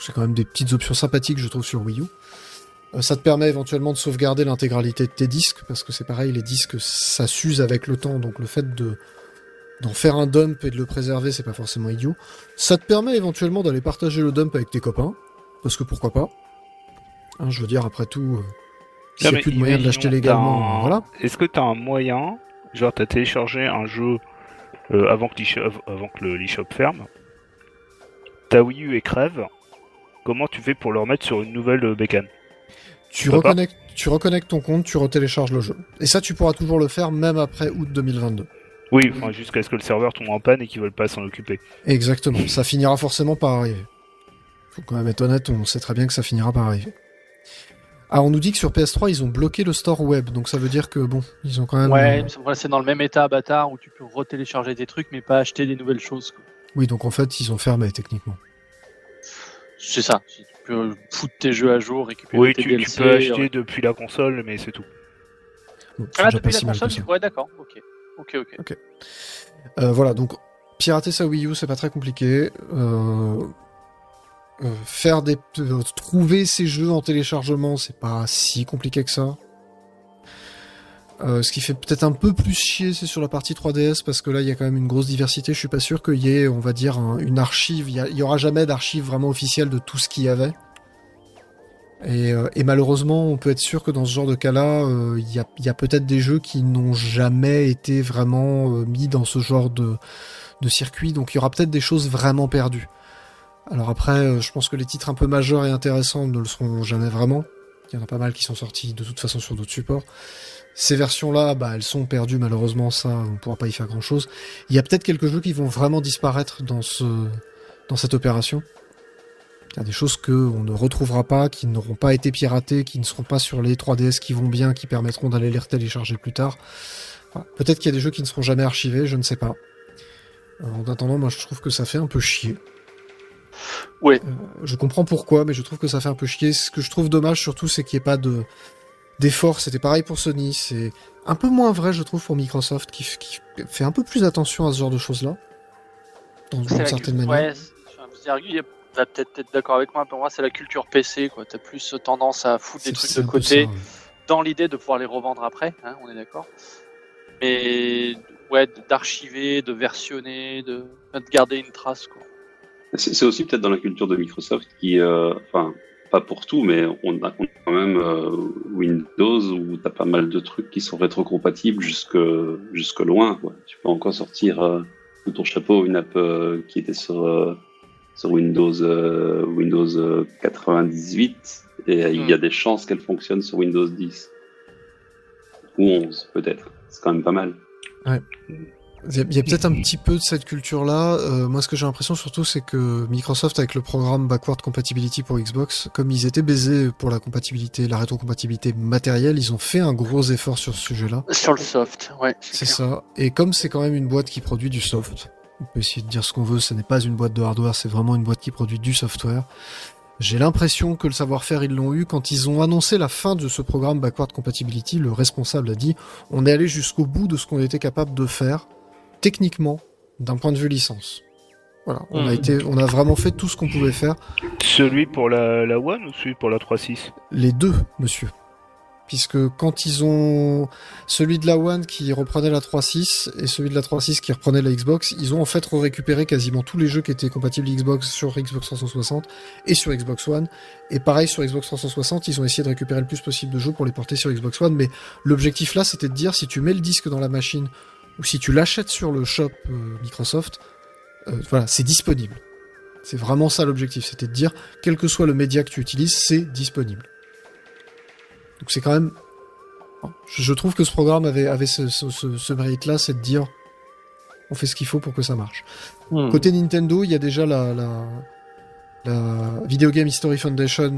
C'est quand même des petites options sympathiques, je trouve, sur Wii U. Euh, ça te permet éventuellement de sauvegarder l'intégralité de tes disques, parce que c'est pareil, les disques, ça s'use avec le temps, donc le fait de d'en faire un dump et de le préserver, c'est pas forcément idiot. Ça te permet éventuellement d'aller partager le dump avec tes copains, parce que pourquoi pas. Hein, je veux dire, après tout, euh, s'il n'y a plus de moyen de l'acheter légalement, t'as un- voilà. Est-ce que t'as un moyen, genre t'as téléchargé un jeu euh, avant, que l'eShop- l'eShop ferme, ta Wii U est crève, comment tu fais pour le remettre sur une nouvelle euh, bécane? Reconnectes, tu reconnectes ton compte, tu retélécharges le jeu. Et ça, tu pourras toujours le faire même après août 2022. Oui, enfin, jusqu'à ce que le serveur tombe en panne et qu'ils veulent pas s'en occuper. Exactement. ça finira forcément par arriver. Faut quand même être honnête, on sait très bien que ça finira par arriver. Ah, on nous dit que sur PS3, ils ont bloqué le store web, donc ça veut dire que bon, ils ont quand même. Ouais, euh, c'est dans le même état, bâtard, où tu peux retélécharger des trucs, mais pas acheter des nouvelles choses. quoi. Oui, donc en fait, ils ont fermé techniquement. C'est ça. Tu peux foutre tes jeux à jour, récupérer Oui, tes tu, tu DLC. peux acheter ouais. depuis la console, mais c'est tout. Bon, Ah, depuis la console, tu... ouais, d'accord. Ok, ok, ok. Euh, voilà, donc pirater sa Wii U, c'est pas très compliqué. Euh, euh, faire des, euh, trouver ces jeux en téléchargement, c'est pas si compliqué que ça. Euh, ce qui fait peut-être un peu plus chier, c'est sur la partie 3DS parce que là, il y a quand même une grosse diversité. Je suis pas sûr qu'il y ait, on va dire, un- une archive. Il y, aura jamais d'archive vraiment officielle de tout ce qu'il y avait. Et, malheureusement, on peut être sûr que dans ce genre de cas-là, il y a, peut-être des jeux qui n'ont jamais été vraiment mis dans ce genre de circuit, donc il y aura peut-être des choses vraiment perdues. Alors après, euh, je pense que les titres un peu majeurs et intéressants ne le seront jamais vraiment. Il y en a pas mal qui sont sortis de toute façon sur d'autres supports. Ces versions-là, bah, elles sont perdues malheureusement, ça, on pourra pas y faire grand-chose. Il y a peut-être quelques jeux qui vont vraiment disparaître dans ce, dans cette opération. Il y a des choses que on ne retrouvera pas, qui n'auront pas été piratées, qui ne seront pas sur les 3DS qui vont bien, qui permettront d'aller les télécharger plus tard. Peut-être qu'il y a des jeux qui ne seront jamais archivés, je ne sais pas. Euh, En attendant, moi je trouve que ça fait un peu chier. Ouais. Euh, je comprends pourquoi, mais je trouve que ça fait un peu chier. Ce que je trouve dommage surtout, c'est qu'il n'y ait pas de d'effort. C'était pareil pour Sony. C'est un peu moins vrai, je trouve, pour Microsoft, qui, f- qui fait un peu plus attention à ce genre de choses-là. Dans la certaine manière. Ouais, je vas peut-être être d'accord avec moi, pour moi c'est la culture PC, quoi. T'as plus tendance à foutre des trucs de côté ça, ouais. dans l'idée de pouvoir les revendre après, hein, on est d'accord. Mais ouais, d'archiver, de versionner, de, de garder une trace, quoi. C'est aussi peut-être dans la culture de Microsoft qui, euh, enfin, pas pour tout, mais on a, quand même euh, Windows où tu as pas mal de trucs qui sont rétrocompatibles jusque, jusque loin. Quoi. Tu peux encore sortir euh, de ton chapeau une app euh, qui était sur, euh, sur Windows, euh, Windows euh, 98 et il y a des chances qu'elle fonctionne sur Windows 10 ou 11 peut-être. C'est quand même pas mal. Il y a, peut-être un petit peu de cette culture-là. Euh, moi, ce que j'ai l'impression surtout, c'est que Microsoft, avec le programme Backward Compatibility pour Xbox, comme ils étaient baisés pour la compatibilité, la rétrocompatibilité matérielle, ils ont fait un gros effort sur ce sujet-là. Sur le soft, ouais. C'est ça. Et comme c'est quand même une boîte qui produit du soft, on peut essayer de dire ce qu'on veut, ce n'est pas une boîte de hardware, c'est vraiment une boîte qui produit du software. J'ai l'impression que le savoir-faire, ils l'ont eu quand ils ont annoncé la fin de ce programme Backward Compatibility. Le responsable a dit, on est allé jusqu'au bout de ce qu'on était capable de faire, techniquement, d'un point de vue licence. Voilà, on a Mhm. été, on a vraiment fait tout ce qu'on pouvait faire. Celui pour la, la One ou celui pour la 3.6 Les deux, monsieur. Puisque quand ils ont celui de la One qui reprenait la 3.6 et celui de la 3.6 qui reprenait la Xbox, ils ont en fait récupéré quasiment tous les jeux qui étaient compatibles Xbox sur Xbox 360 et sur Xbox One. Et pareil sur Xbox 360, ils ont essayé de récupérer le plus possible de jeux pour les porter sur Xbox One. Mais l'objectif là, c'était de dire si tu mets le disque dans la machine ou si tu l'achètes sur le shop euh, Microsoft, euh, voilà, c'est disponible. C'est vraiment ça l'objectif, c'était de dire quel que soit le média que tu utilises, c'est disponible. Donc c'est quand même. Je trouve que ce programme avait, avait ce, ce, ce- ce mérite-là, c'est de dire on fait ce qu'il faut pour que ça marche. Hmm. Côté Nintendo, il y a déjà la, la, la Video Game History Foundation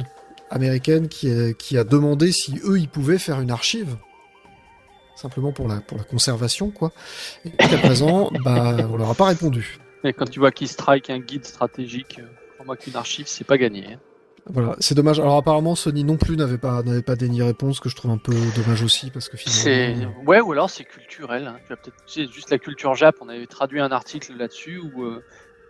américaine qui, est- qui a demandé si eux ils pouvaient faire une archive. Simplement pour la, pour la conservation, quoi. Et jusqu'à présent, bah, on leur a pas répondu. Et quand tu vois qu'ils strike un guide stratégique, euh, crois-moi qu'une archive, c'est pas gagné. hein. Voilà, c'est dommage. Alors apparemment, Sony non plus n'avait pas, n'avait pas dénié réponse, que je trouve un peu dommage aussi, parce que C'est finalement. ouais ou alors c'est culturel. hein. Tu vois, peut-être c'est juste la culture Jap. On avait traduit un article là-dessus où euh,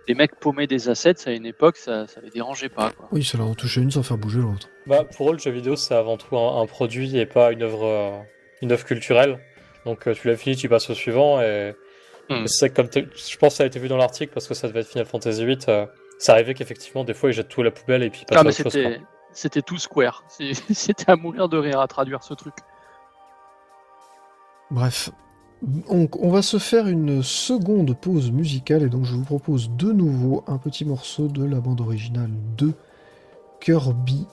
les mecs paumaient des assets à une époque, ça, ça les dérangeait pas. Quoi. Oui, ça leur en touchait une sans faire bouger l'autre. Bah, pour eux, le jeu vidéo, c'est avant tout un, un produit et pas une œuvre, euh, une œuvre culturelle. Donc, euh, tu l'as fini, tu passes au suivant. Et Hmm. c'est comme je pense que ça a été vu dans l'article parce que ça devait être Final Fantasy VIII. euh, ça arrivait qu'effectivement, des fois, ils jettent tout à la poubelle et puis ils passent Ah à mais autre chose. c'était c'était tout Square. C'était à mourir de rire à traduire ce truc. Bref. Donc, on va se faire une seconde pause musicale et donc je vous propose de nouveau un petit morceau de la bande originale de Kirby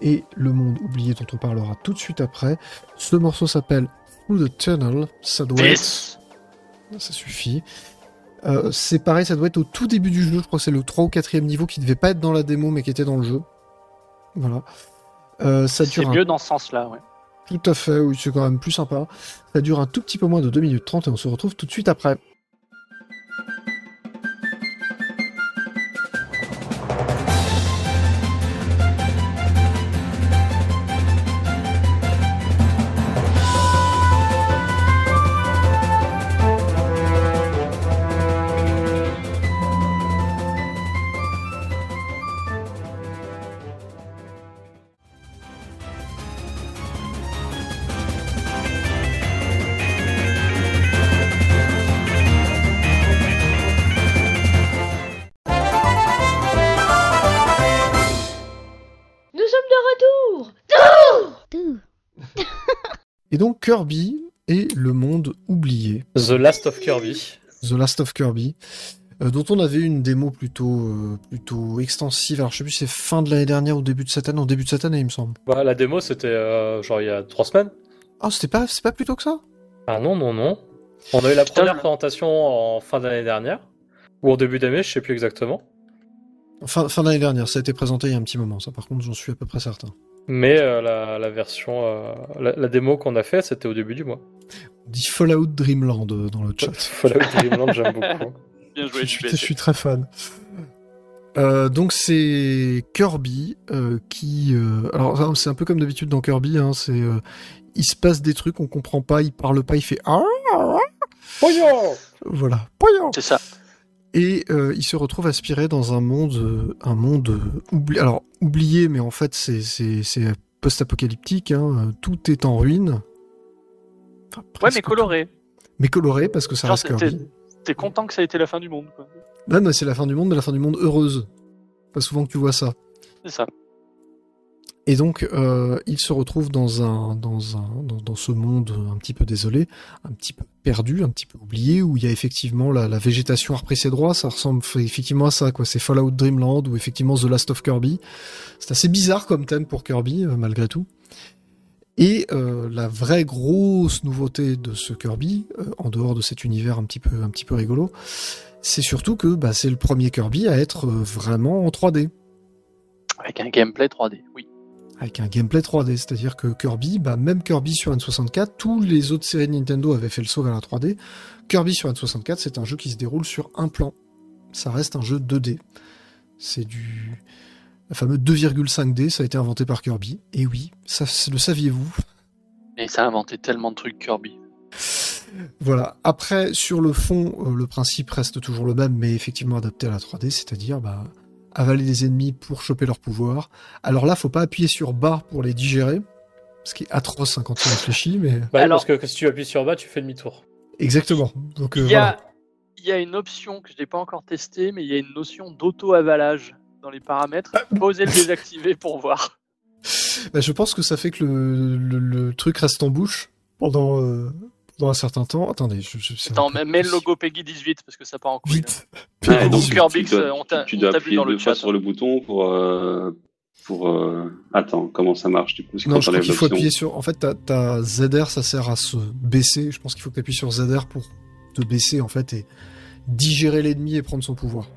et le monde oublié dont on parlera tout de suite après. Ce morceau s'appelle Through the Tunnel. Ça doit être... Ça suffit. Euh, c'est pareil, ça doit être au tout début du jeu. Je crois que c'est le 3 ou 4 niveau qui devait pas être dans la démo mais qui était dans le jeu. Voilà. Euh, ça C'est dure un mieux dans ce sens-là. Ouais. tout à fait, oui, c'est quand même plus sympa. Ça dure un tout petit peu moins de 2 minutes 30 et on se retrouve tout de suite après. Kirby et le monde oublié, The Last of Kirby. The Last of Kirby, euh, dont on avait une démo plutôt euh, plutôt extensive. Alors je sais plus si c'est fin de l'année dernière ou début de cette année, en début de cette année il me semble. Bah, la démo, c'était euh, genre il y a trois semaines. Ah c'était pas c'est pas plus tôt que ça? Ah non, non, non. On a eu la Putain, première présentation en fin d'année dernière. Ou au début d'année, je sais plus exactement. Fin, fin d'année dernière, ça a été présenté il y a un petit moment, ça par contre j'en suis à peu près certain. Mais euh, la, la version, euh, la, la démo qu'on a fait, c'était au début du mois. On dit Fallout Dreamland euh, dans le chat. Fallout Dreamland, j'aime beaucoup. Bien joué, je, suis, JB. je suis très fan. Euh, donc c'est Kirby euh, qui, euh, alors c'est un peu comme d'habitude dans Kirby, hein, c'est euh, il se passe des trucs on comprend pas, il parle pas, il fait ah, ah, ah. Voilà, Poyon C'est ça. Et euh, il se retrouve aspiré dans un monde, euh, un monde euh, oubli- alors oublié, mais en fait c'est post-apocalyptique, hein, tout est en ruine. Enfin, Ouais, mais tout. coloré. Mais coloré parce que ça Genre, reste. T'es content que ça ait été la fin du monde, quoi. Là, non, c'est la fin du monde, mais la fin du monde heureuse. Pas souvent que tu vois ça. C'est ça. Et donc, euh, il se retrouve dans un, dans un, dans, ce monde un petit peu désolé, un petit peu perdu, un petit peu oublié, où il y a effectivement la, la végétation a repris ses droits. Ça ressemble effectivement à ça, quoi. C'est Fallout Dreamland ou effectivement The Last of Kirby. C'est assez bizarre comme thème pour Kirby, euh, malgré tout. Et euh, la vraie grosse nouveauté de ce Kirby, en dehors de cet univers un petit peu, un petit peu rigolo, c'est surtout que bah, c'est le premier Kirby à être vraiment en 3D Avec un gameplay 3D, oui. Avec un gameplay 3D, c'est-à-dire que Kirby, bah même Kirby sur N64, tous les autres séries de Nintendo avaient fait le saut vers la 3D. Kirby sur N64, c'est un jeu qui se déroule sur un plan. Ça reste un jeu 2D. C'est du le fameux 2,5D, ça a été inventé par Kirby. Et oui, ça le saviez-vous? Et ça a inventé tellement de trucs Kirby. Voilà. Après, sur le fond, euh, le principe reste toujours le même, mais effectivement adapté à la 3D, c'est-à-dire bah, avaler des ennemis pour choper leur pouvoir. Alors là, faut pas appuyer sur bas pour les digérer, ce qui est atroce hein, quand on réfléchit, mais Bah, Alors- Parce que si tu appuies sur bas, tu fais demi-tour. exactement. Donc euh, Il y, a, voilà. il y a une option que je n'ai pas encore testée, mais il y a une notion d'auto-avalage dans les paramètres. Ah. Posez le désactiver pour voir. Bah, je pense que ça fait que le, le, le truc reste en bouche pendant, euh, pendant un certain temps. Attendez, je, je Attends, peu- mets le logo Peggy 18 parce que ça part en couille. Ouais, donc, on t'a- t'a vu dans le deux fois chat. sur le bouton pour. euh, pour euh, Attends, comment ça marche du coup Non, je crois qu'il faut appuyer sur. En fait, t'as- t'as ZR, ça sert à se baisser. Je pense qu'il faut que tu appuies sur ZR pour te baisser en fait et digérer l'ennemi et prendre son pouvoir.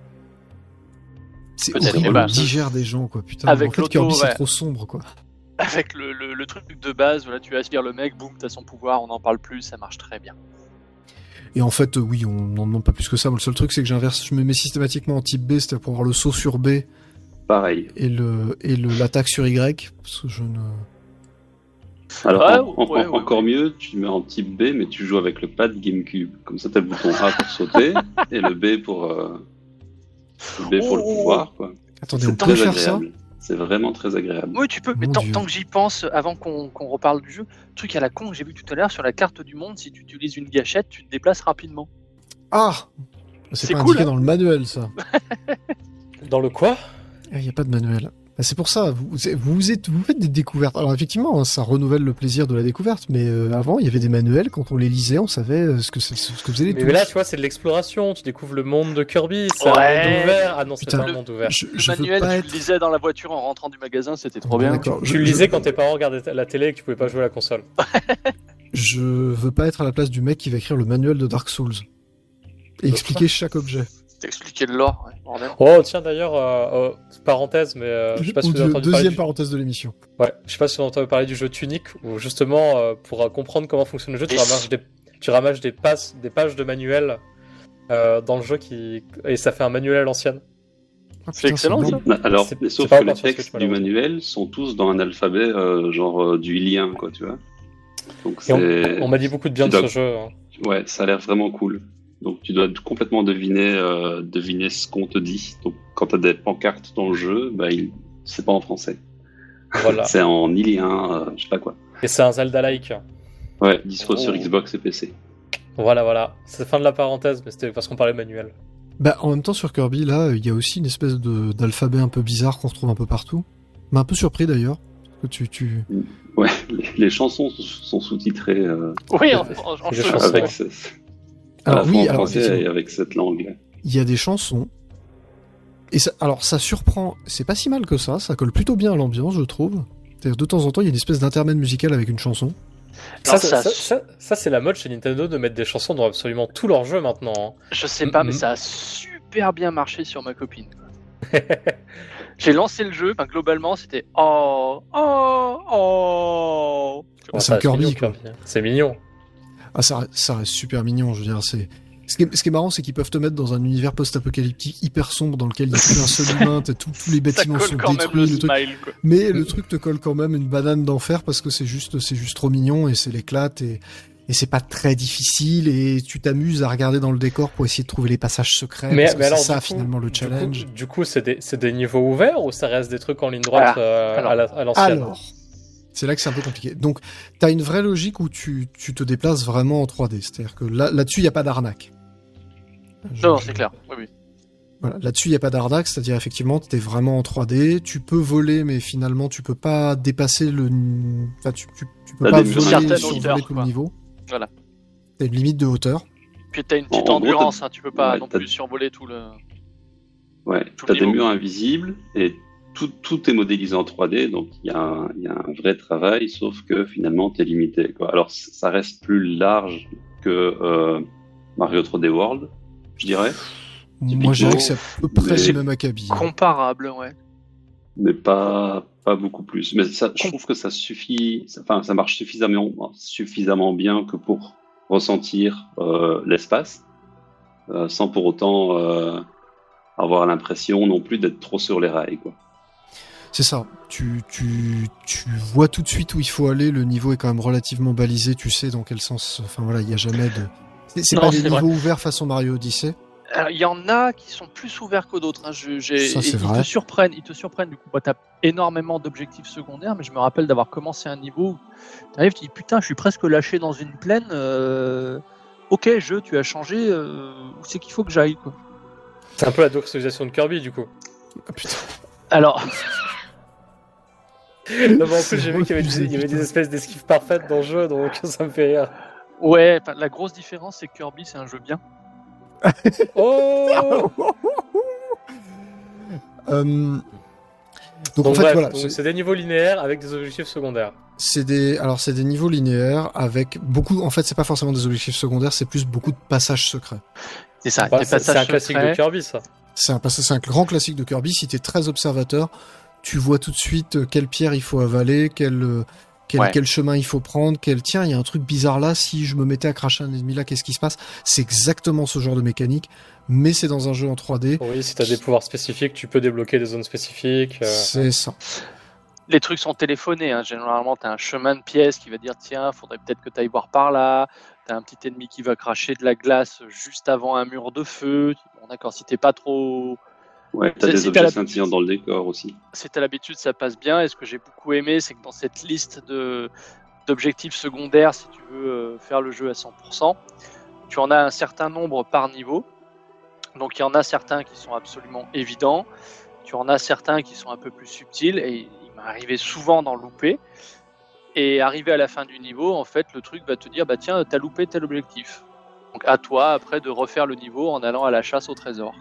C'est Peut-être, horrible, eh ben, on digère des gens quoi. Putain, avec en fait, Kirby c'est trop sombre quoi. Avec le, le- le truc de base, voilà, tu aspires le mec, boum, t'as son pouvoir, on n'en parle plus, ça marche très bien. Et en fait, oui, on n'en demande pas plus que ça. Moi, le seul truc, c'est que j'inverse, je me mets systématiquement en type B, c'est-à-dire pour avoir le saut sur B Pareil. et le et le l'attaque sur Y, parce que je ne. Alors, Ouais, en- en- ouais, ouais, encore mieux, tu mets en type B, mais tu joues avec le pad GameCube. Comme ça, t'as le bouton A pour sauter et le B pour. euh, le B pour le Oh. pouvoir, quoi. Attendez, on peut faire ça. C'est vraiment très agréable. Oui, tu peux, mais tant, que j'y pense, avant qu'on qu'on reparle du jeu, truc à la con que j'ai vu tout à l'heure, sur la carte du monde, si tu utilises une gâchette, tu te déplaces rapidement. Ah, c'est C'est pas cool, indiqué hein. dans le manuel, ça. Dans le quoi? Il n'y a pas de manuel. Bah, c'est pour ça, vous, vous, êtes, vous faites des découvertes. Alors effectivement, hein, ça renouvelle le plaisir de la découverte, mais euh, avant, il y avait des manuels, quand on les lisait, on savait euh, ce que, c'est- ce que faisaient les Mais là, tu vois, c'est de l'exploration. Tu découvres le monde de Kirby. C'est un monde ouvert. Ah non, c'est pas un monde ouvert. je, Le je manuel, pas tu être... le lisais dans la voiture en rentrant du magasin, c'était trop bien. D'accord, je- Tu le je- lisais quand tes parents regardaient la télé et que tu pouvais pas jouer à la console. Je veux pas être à la place du mec qui va écrire le manuel de Dark Souls. Et expliquer chaque objet. T'expliquais le lore, ouais, Oh, tiens d'ailleurs, euh, euh, parenthèse, mais euh, je sais pas si Mon vous avez Dieu, entendu parler deuxième du... parenthèse de l'émission. Ouais, je sais pas si vous avez entendu parler du jeu Tunic, où justement, euh, pour euh, comprendre comment fonctionne le jeu, tu Yes. ramasses des, tu ramasses des, passes, des pages de manuel euh, dans le jeu qui... et ça fait un manuel à l'ancienne. Ah, C'est excellent. Bah, Alors, sauf que les textes du manuel sont tous dans un alphabet euh, genre euh, du lien, quoi, tu vois. Donc on, m'a dit beaucoup de bien de ce jeu. hein. ouais, ça a l'air vraiment cool. Donc tu dois complètement deviner, euh, deviner ce qu'on te dit. Donc quand t'as des pancartes dans le jeu, bah il, c'est pas en français. Voilà. C'est en ilien, euh, je sais pas quoi. Et c'est un Zelda-like. Ouais, dispo sur Oh. Xbox et PC. Voilà, voilà. C'est fin de la parenthèse, mais c'était parce qu'on parlait manuel. Bah, en même temps, sur Kirby, là, il y a aussi une espèce de d'alphabet un peu bizarre qu'on retrouve un peu partout. Mais un peu surpris d'ailleurs. que tu, tu... Ouais, les, les chansons sont sous-titrées euh, Oui, en, en, avec, ce- à Alors la oui, en alors, français effectivement. et avec cette langue. il y a des chansons. Et ça, alors ça surprend, c'est pas si mal que ça, ça colle plutôt bien à l'ambiance, je trouve. C'est-à-dire, de temps en temps, il y a une espèce d'intermède musical avec une chanson. Ça, Alors, ça- ça, ça- ça, c'est la mode chez Nintendo de mettre des chansons dans absolument tous leurs jeux maintenant. hein. Je sais pas, mais ça a super bien marché sur ma copine. J'ai lancé le jeu, globalement c'était oh oh oh. Ah, c'est Kirby, mignon, quoi. C'est mignon. Ah, ça, ça reste super mignon, je veux dire, c'est... Ce qui, est, ce qui est marrant, c'est qu'ils peuvent te mettre dans un univers post-apocalyptique hyper sombre dans lequel il n'y a plus un seul humain, tous les bâtiments sont détruits, le le truc. smile. Quoi. Mais le truc te colle quand même une banane d'enfer parce que c'est juste, c'est juste trop mignon et c'est l'éclate et, et c'est pas très difficile et tu t'amuses à regarder dans le décor pour essayer de trouver les passages secrets. Mais, parce que mais alors, c'est ça du coup- finalement le du challenge. coup- Du coup, c'est des, c'est des niveaux ouverts ou ça reste des trucs en ligne droite Ah, euh, alors. à la- à l'ancienne? Alors, c'est là que c'est un peu compliqué. Donc, t'as une vraie logique où tu, tu te déplaces vraiment en 3D. C'est-à-dire que là, là-dessus, il n'y a pas d'arnaque. Je- Non, c'est clair. Oui, oui. Voilà, là-dessus, il n'y a pas d'arnaque, c'est-à-dire effectivement, tu es vraiment en 3D, tu peux voler, mais finalement, tu peux pas dépasser le... Enfin, tu, tu, tu peux pas voler tout quoi. le niveau. Voilà. T'as une limite de hauteur. Puis t'as une petite En- en gros, endurance, hein, tu peux pas ouais, non plus survoler tout le. Ouais, Tout t'as le des murs invisibles et tout, tout est modélisé en 3D, donc il y, a un- il y a un vrai travail, sauf que finalement t'es limité. Quoi. Alors ça reste plus large que euh, Mario 3D World, je dirais, Moi, je dirais que c'est à peu près mais- le même acabit. Comparable, ouais. mais pas pas beaucoup plus. Mais ça, je trouve que ça suffit, ça- enfin ça marche suffisamment suffisamment bien que pour ressentir euh, l'espace, euh, sans pour autant euh, avoir l'impression non plus d'être trop sur les rails. Quoi. C'est ça. Tu, tu, tu vois tout de suite où il faut aller. Le niveau est quand même relativement balisé. Tu sais dans quel sens. Enfin voilà, il n'y a jamais de. C'est- C'est Non, pas des c'est vrai. niveaux ouverts façon Mario Odyssey. Il y en a qui sont plus ouverts que d'autres. hein. Je- j'ai- Ça, c'est ils vrai. te surprennent. Ils te surprennent. Du coup, bah, t'as énormément d'objectifs secondaires, mais je me rappelle d'avoir commencé un niveau où t'arrives, tu dis putain, je suis presque lâché dans une plaine. euh, Ok, jeu, tu as changé. euh, Où c'est qu'il faut que j'aille quoi. C'est un peu la doxalisation de Kirby, du coup. Ah, putain. Alors, Non, mais en plus, j'ai vu qu'il y avait, des, il y avait des espèces d'esquives parfaites dans le jeu, donc ça me fait rire. ouais, la grosse différence, c'est que Kirby, c'est un jeu bien. Oh Euh, Donc, Donc, en fait bref, voilà, c'est- des niveaux linéaires avec des objectifs secondaires. c'est des alors c'est des niveaux linéaires avec beaucoup. En fait, c'est pas forcément des objectifs secondaires, c'est plus beaucoup de passages secrets. C'est ça. Bah, c'est un classique de Kirby, ça. C'est un passage, c'est un grand classique de Kirby. Si t'es très observateur, tu vois tout de suite euh, quelle pierre il faut avaler, quel euh, quel, Ouais. quel chemin il faut prendre, quel tiens, il y a un truc bizarre là. Si je me mettais à cracher un ennemi là, qu'est-ce qui se passe? C'est exactement ce genre de mécanique, mais c'est dans un jeu en 3D. Oui, si t'as des pouvoirs spécifiques, tu peux débloquer des zones spécifiques. euh, C'est ça. les trucs sont téléphonés. Hein. Généralement, tu as un chemin de pièces qui va dire tiens, faudrait peut-être que tu ailles voir par là. Tu as un petit ennemi qui va cracher de la glace juste avant un mur de feu. Bon, d'accord, si t'es pas trop. Ouais, t'as C'est- des si t'as objets la- scintillants dans le décor aussi. Si t'as l'habitude, ça passe bien. Et ce que j'ai beaucoup aimé, c'est que dans cette liste de d'objectifs secondaires, si tu veux euh, faire le jeu à 100%, tu en as un certain nombre par niveau. Donc il y en a certains qui sont absolument évidents. Tu en as certains qui sont un peu plus subtils. Et il m'est arrivé souvent d'en louper. Et arrivé à la fin du niveau, en fait, le truc va te dire bah tiens, t'as loupé tel objectif. Donc à toi après de refaire le niveau en allant à la chasse au trésor.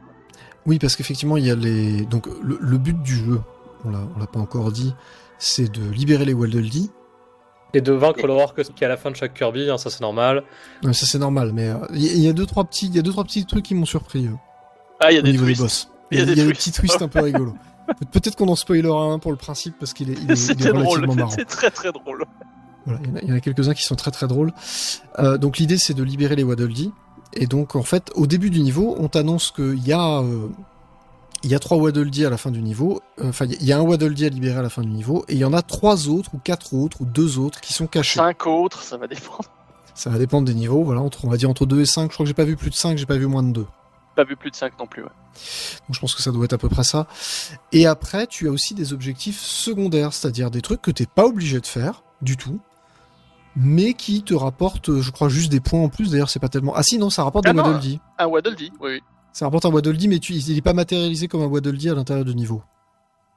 Oui, parce qu'effectivement, il y a les. Donc, le, le but du jeu, on l'a, pas encore dit, c'est de libérer les Waddle Dee. Et de vaincre l'horreur que- qui est à la fin de chaque Kirby, hein, ça c'est normal. Ouais, ça c'est normal, mais euh, il y, a- il y a deux trois petits, il y a deux trois petits trucs qui m'ont surpris euh, Ah, il y a au des niveau twists. des boss. Il y a Il y a, des petits twists un peu rigolos. Pe- Peut-être qu'on en spoilera un pour le principe parce qu'il est, il est, il est C'était drôle, relativement marrant. c'était très très drôle. Voilà, il y en a- quelques-uns qui sont très très drôles. Euh, donc l'idée c'est de libérer les Waddle Dee. Et donc en fait, au début du niveau, on t'annonce qu'il y a euh, il y a trois Waddle Dee à la fin du niveau. Euh, Enfin, il y a un Waddle Dee à libérer à la fin du niveau, et il y en a trois autres ou quatre autres ou deux autres qui sont cachés. Cinq autres, ça va dépendre. Ça va dépendre des niveaux. Voilà, entre, on va dire entre 2 et 5. Je crois que j'ai pas vu plus de 5, j'ai pas vu moins de 2. Pas vu plus de 5 non plus. Ouais. Donc je pense que ça doit être à peu près ça. Et après, tu as aussi des objectifs secondaires, c'est-à-dire des trucs que t'es pas obligé de faire du tout, mais qui te rapportent, euh, je crois, juste des points en plus. D'ailleurs, c'est pas tellement. Ah si, non, ça rapporte Ah des non, Waddle Dee. Un Waddle Dee, oui, oui. Ça rapporte un Waddle Dee, mais tu... il est pas matérialisé comme un Waddle Dee à l'intérieur du niveau.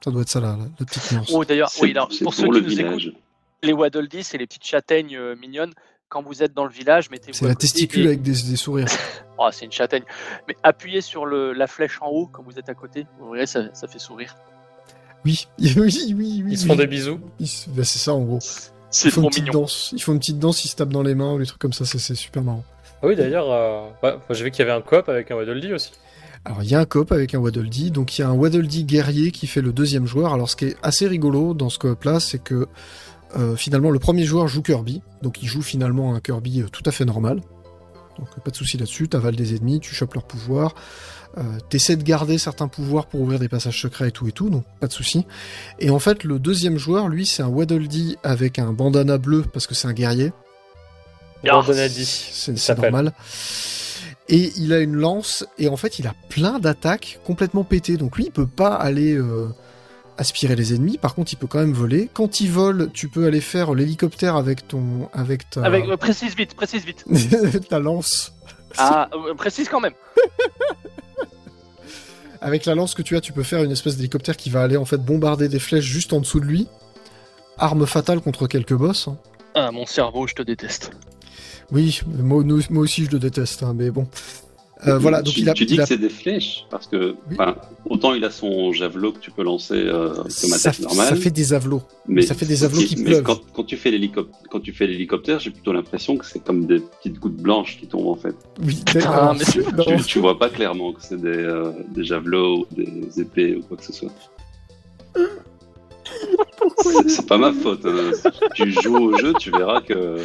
Ça doit être ça, la, la petite nuance. Oh, d'ailleurs, oui, pour ceux pour qui le nous village. écoutent, les Waddle Dee, c'est les petites châtaignes euh, mignonnes. Quand vous êtes dans le village, mettez-vous. C'est la testicule et- avec des, des sourires. Oh, c'est une châtaigne. Mais appuyez sur le, la flèche en haut quand vous êtes à côté. Vous verrez, ça, ça fait sourire. Oui, oui, oui, oui. Ils se oui. font des bisous. Bah, c'est ça en gros. C'est Ils font une trop petite mignon. danse. Ils font une petite danse, ils se tapent dans les mains ou des trucs comme ça, c'est super marrant. Ah oui, d'ailleurs, euh, ouais, j'ai vu qu'il y avait un coop avec un Waddle Dee aussi. Alors il y a un coop avec un Waddle Dee, donc il y a un Waddle Dee guerrier qui fait le deuxième joueur. Alors ce qui est assez rigolo dans ce coop là, c'est que euh, finalement le premier joueur joue Kirby, donc il joue finalement un Kirby euh, tout à fait normal. Donc pas de souci là-dessus, t'avales des ennemis, tu chopes leurs pouvoirs, euh, t'essaies de garder certains pouvoirs pour ouvrir des passages secrets et tout et tout, donc pas de souci. Et en fait le deuxième joueur, lui, c'est un Waddle Dee avec un bandana bleu parce que c'est un guerrier. C'est il c'est normal. Et il a une lance, et en fait, il a plein d'attaques complètement pétées. Donc lui, il peut pas aller euh, aspirer les ennemis. Par contre, il peut quand même voler. Quand il vole, tu peux aller faire l'hélicoptère avec ton, avec ta, Avec, euh, précise vite, précise vite. ta lance. Ah, euh, précise quand même. Avec la lance que tu as, tu peux faire une espèce d'hélicoptère qui va aller en fait bombarder des flèches juste en dessous de lui. Arme fatale contre quelques boss. hein. Ah, mon cerveau, je te déteste. Oui, moi, nous- moi aussi je le déteste, hein, mais bon. Euh, voilà, donc tu, il a, tu dis il a- que c'est des flèches parce que Oui. autant il a son javelot que tu peux lancer euh, comme ça, attaque normale. ça fait des avelots. ça fait des avelots qui mais pleuvent. Quand, quand tu fais l'hélicoptère, quand tu fais l'hélicoptère, j'ai plutôt l'impression que c'est comme des petites gouttes blanches qui tombent en fait. Oui, Ah, mais Tu, tu vois pas clairement que c'est des, euh, des javelots, ou des épées ou quoi que ce soit. C'est- C'est pas ma faute. hein. Si tu joues au jeu, tu verras que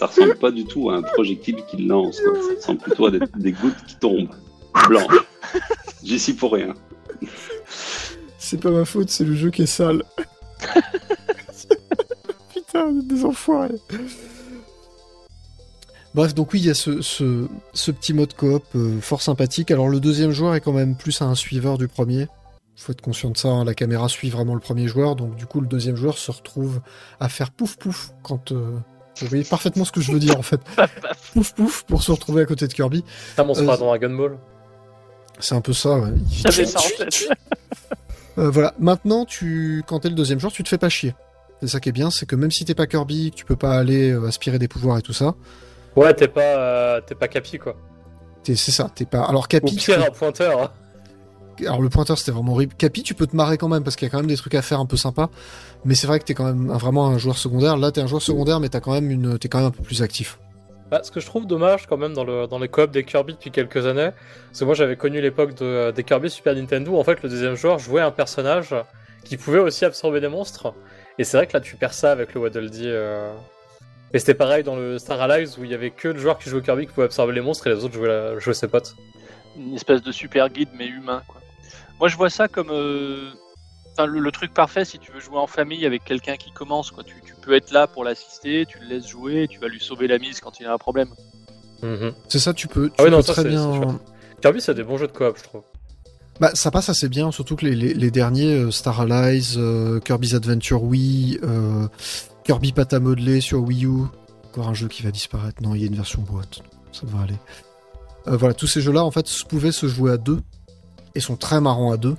ça ressemble pas du tout à un projectile qu'il lance. quoi. Ça ressemble plutôt à des, des gouttes qui tombent blanches. J'y suis pour rien. c'est pas ma faute, c'est le jeu qui est sale. Putain, vous êtes des enfoirés. Bref, donc oui, il y a ce, ce, ce petit mode coop euh, fort sympathique. Alors le deuxième joueur est quand même plus un suiveur du premier. Faut être conscient de ça, hein, la caméra suit vraiment le premier joueur, donc du coup le deuxième joueur se retrouve à faire pouf pouf quand... euh, Vous voyez parfaitement ce que je veux dire en fait. Pouf pouf pour se retrouver à côté de Kirby. Ça, on se Euh, dans Dragon Ball. C'est un peu ça, ouais. J'avais ça en tête. Euh, voilà, maintenant, tu, quand t'es le deuxième joueur, tu te fais pas chier. C'est ça qui est bien, c'est que même si t'es pas Kirby, que tu peux pas aller euh, aspirer des pouvoirs et tout ça, Ouais, t'es pas, euh, t'es pas Capi, quoi. t'es- c'est ça, t'es pas. Alors Ou Capi, tu pire, un pointeur. Alors le pointeur c'était vraiment horrible. Capi, tu peux te marrer quand même parce qu'il y a quand même des trucs à faire un peu sympas. Mais c'est vrai que t'es quand même un- vraiment un joueur secondaire. Là, t'es un joueur secondaire, mais t'as quand même une, t'es quand même un peu plus actif. Bah, ce que je trouve dommage quand même dans, le, dans les coops des Kirby depuis quelques années, parce que moi j'avais connu l'époque de, des Kirby Super Nintendo, où en fait le deuxième joueur jouait un personnage qui pouvait aussi absorber des monstres. Et c'est vrai que là tu perds ça avec le Waddle Dee. euh. Et c'était pareil dans le Star Allies où il y avait que le joueur qui jouait Kirby qui pouvait absorber les monstres et les autres jouaient, la- jouaient ses potes. Une espèce de super guide, mais humain, quoi. Moi, je vois ça comme euh, le, le truc parfait si tu veux jouer en famille avec quelqu'un qui commence, quoi. Tu, tu peux être là pour l'assister, tu le laisses jouer, tu vas lui sauver la mise quand il a un problème. Mhm. C'est ça, tu peux, tu Ah oui, non, ça, très c'est- bien. c'est. Kirby c'est des bons jeux de coop, je trouve. Bah, ça passe assez bien, surtout que les, les, les derniers, euh, Star Allies, euh, Kirby's Adventure Wii, euh, Kirby Pâte à modeler sur Wii U, encore un jeu qui va disparaître. Non, il y a une version boîte, ça devrait aller. Euh, voilà, tous ces jeux-là, en fait, pouvaient se jouer à deux, et sont très marrants à deux.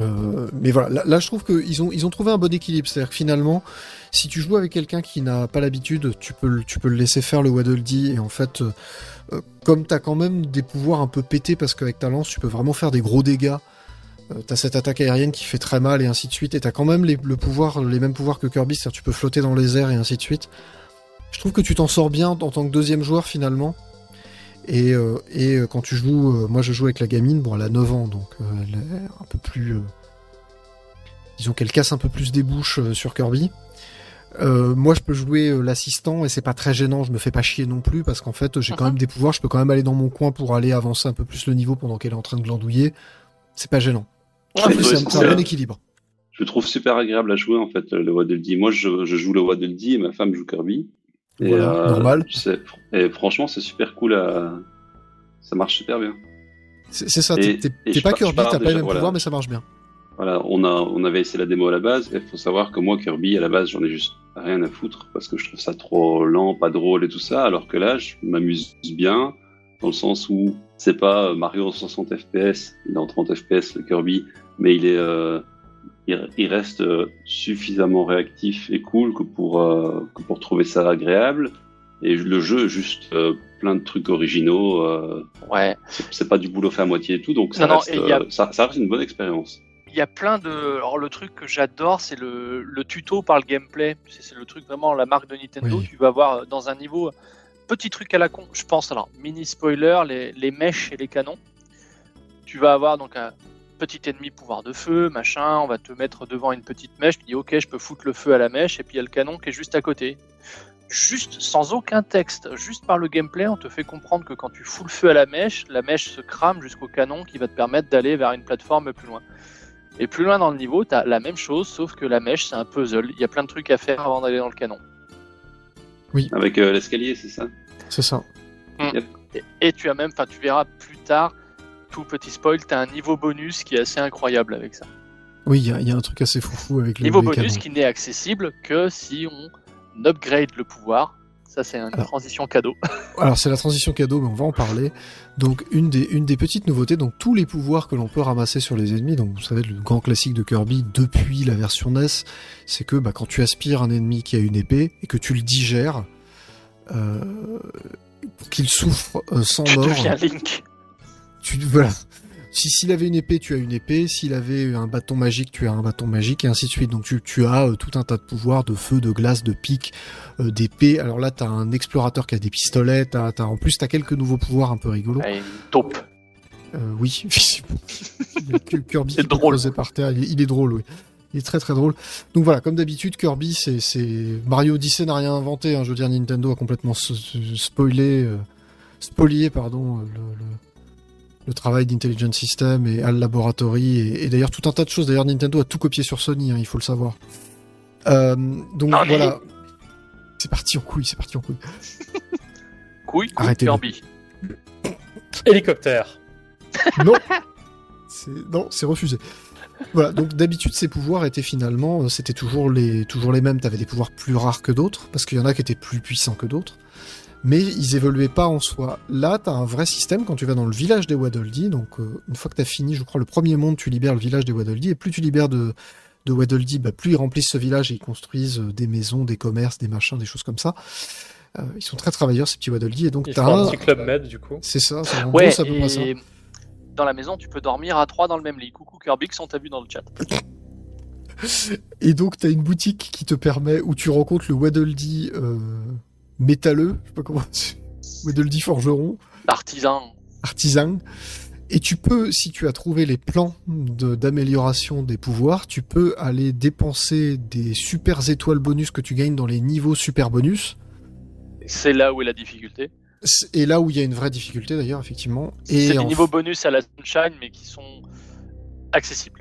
Euh, mais voilà, là, je trouve qu'ils ont, ils ont trouvé un bon équilibre. C'est-à-dire que finalement, si tu joues avec quelqu'un qui n'a pas l'habitude, tu peux, le- tu peux le laisser faire le Waddle Dee, et en fait, euh, euh, comme t'as quand même des pouvoirs un peu pétés, parce qu'avec ta lance, tu peux vraiment faire des gros dégâts. Euh, t'as cette attaque aérienne qui fait très mal, et ainsi de suite, et t'as quand même les, le pouvoir, les mêmes pouvoirs que Kirby, c'est-à-dire tu peux flotter dans les airs, et ainsi de suite. Je trouve que tu t'en sors bien en tant que deuxième joueur, finalement. Et, euh, et euh, quand tu joues, euh, moi je joue avec la gamine, bon elle a 9 ans, donc euh, elle est un peu plus... euh, disons qu'elle casse un peu plus des bouches euh, sur Kirby. Euh, moi je peux jouer euh, l'assistant et c'est pas très gênant, je me fais pas chier non plus parce qu'en fait j'ai quand même des pouvoirs, je peux quand même aller dans mon coin pour aller avancer un peu plus le niveau pendant qu'elle est en train de glandouiller. C'est pas gênant. Je Ouais, c'est un- bon équilibre. Je le trouve super agréable à jouer en fait le Waddle Dee. Moi je, je joue le Waddle Dee et ma femme joue Kirby. Et, Voilà, euh, normal. Et franchement c'est super cool à... Ça marche super bien. C'est ça, t'es pas Kirby, t'as pas les mêmes voilà. pouvoirs, mais ça marche bien. Voilà, on, a, on avait essayé la démo à la base, et il faut savoir que moi, Kirby, à la base, j'en ai juste rien à foutre, parce que je trouve ça trop lent, pas drôle et tout ça, alors que là, je m'amuse bien, dans le sens où c'est pas euh, Mario en 60 FPS, il est en 30 FPS le Kirby, mais il est, euh, il, il reste euh, suffisamment réactif et cool que pour euh, que pour trouver ça agréable. Et le jeu juste euh, plein de trucs originaux. euh, Ouais. c'est pas du boulot fait à moitié et tout, donc ça, Non, non, reste, a- ça, ça reste une bonne expérience. Il y a plein de. Alors, le truc que j'adore, c'est le, le tuto par le gameplay. C'est le truc vraiment la marque de Nintendo. Oui. Tu vas voir dans un niveau. Petit truc à la con, je pense. Alors, mini spoiler, les, les mèches et les canons. Tu vas avoir donc un petit ennemi pouvoir de feu, machin. On va te mettre devant une petite mèche. Tu dis, ok, je peux foutre le feu à la mèche. Et puis il y a le canon qui est juste à côté. Juste sans aucun texte, juste par le gameplay, on te fait comprendre que quand tu fous le feu à la mèche, la mèche se crame jusqu'au canon qui va te permettre d'aller vers une plateforme plus loin. Et plus loin dans le niveau, t'as la même chose, sauf que la mèche, c'est un puzzle. Il y a plein de trucs à faire avant d'aller dans le canon. Avec euh, l'escalier, c'est ça? C'est ça. Et, et tu as même, enfin, tu verras plus tard, tout petit spoil, t'as un niveau bonus qui est assez incroyable avec ça. Oui, il y, a- il y a un truc assez foufou avec le Niveau bonus qui n'est accessible que si on upgrade le pouvoir. Ça, c'est une Alors. transition cadeau. Alors c'est la transition cadeau, mais on va en parler. Donc une des, une des petites nouveautés, donc tous les pouvoirs que l'on peut ramasser sur les ennemis, donc vous savez le grand classique de Kirby depuis la version NES, c'est que bah, quand tu aspires un ennemi qui a une épée et que tu le digères, euh, pour qu'il souffre euh, sans tu mort, deviens Link. Tu voilà. Si s'il avait une épée, tu as une épée. S'il avait un bâton magique, tu as un bâton magique, et ainsi de suite. Donc tu, tu as euh, tout un tas de pouvoirs, de feu, de glace, de pique, euh, d'épée. Alors là, t'as un explorateur qui a des pistolets. T'as, t'as- en plus, t'as quelques nouveaux pouvoirs un peu rigolos. Ouais, une taupe. Euh, oui, Kirby peut drôle. par terre. Il est, il est drôle, oui. Il est très très drôle. Donc voilà, comme d'habitude, Kirby, c'est, c'est Mario Odyssey n'a rien inventé. hein. Je veux dire, Nintendo a complètement spoilé, euh, spolié, pardon, le, le- le travail d'Intelligent System et Al Laboratory et, et d'ailleurs tout un tas de choses. D'ailleurs, Nintendo a tout copié sur Sony, hein, il faut le savoir. Euh, donc Non, mais- voilà. C'est parti en couille, c'est parti en couille. Couille, couille. Kirby. Hélicoptère. Non, c'est non, c'est refusé. Voilà, donc d'habitude ces pouvoirs étaient finalement, euh, c'était toujours les toujours les mêmes. T'avais des pouvoirs plus rares que d'autres parce qu'il y en a qui étaient plus puissants que d'autres, mais ils évoluaient pas en soi. Là, t'as un vrai système quand tu vas dans le village des Waddle Dee. Donc euh, une fois que t'as fini, je crois le premier monde, tu libères le village des Waddle Dee et plus tu libères de de Waddle Dee, bah, plus ils remplissent ce village et ils construisent euh, des maisons, des commerces, des machins, des choses comme ça. Euh, ils sont très travailleurs ces petits Waddle Dee et donc t'as faut un un, petit club med du coup. c'est ça, c'est Ouais, à peu près ça. dans la maison, tu peux dormir à trois dans le même lit. Coucou Kirby, qui sont t'as vu dans le chat. Et donc, t'as une boutique qui te permet, où tu rencontres le Waddle Dee euh, métalleux, je sais pas comment, Waddle Dee forgeron, L'artisan. artisan. Et tu peux, si tu as trouvé les plans de- d'amélioration des pouvoirs, tu peux aller dépenser des super étoiles bonus que tu gagnes dans les niveaux super bonus. C'est là où est la difficulté. Et là où il y a une vraie difficulté d'ailleurs, effectivement. C'est des niveaux bonus à la Sunshine, mais qui sont accessibles.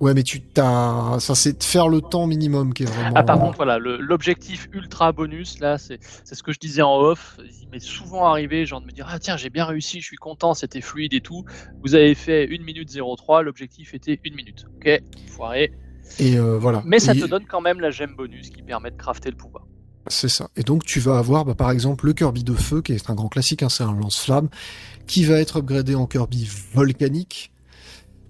Ouais, mais tu t'as, ça c'est de faire le temps minimum qui est vraiment. Ah, par contre, voilà, le- l'objectif ultra bonus, là, c'est c'est ce que je disais en off. Il m'est souvent arrivé, genre, de me dire Ah, tiens, j'ai bien réussi, je suis content, c'était fluide et tout. Vous avez fait 1 minute 03, l'objectif était 1 minute. Ok, foiré. Et euh, voilà. Mais ça Et- te donne quand même la gemme bonus qui permet de crafter le pouvoir. C'est ça. Et donc tu vas avoir bah, par exemple le Kirby de feu, qui est un grand classique, hein, c'est un lance-flamme, qui va être upgradé en Kirby volcanique.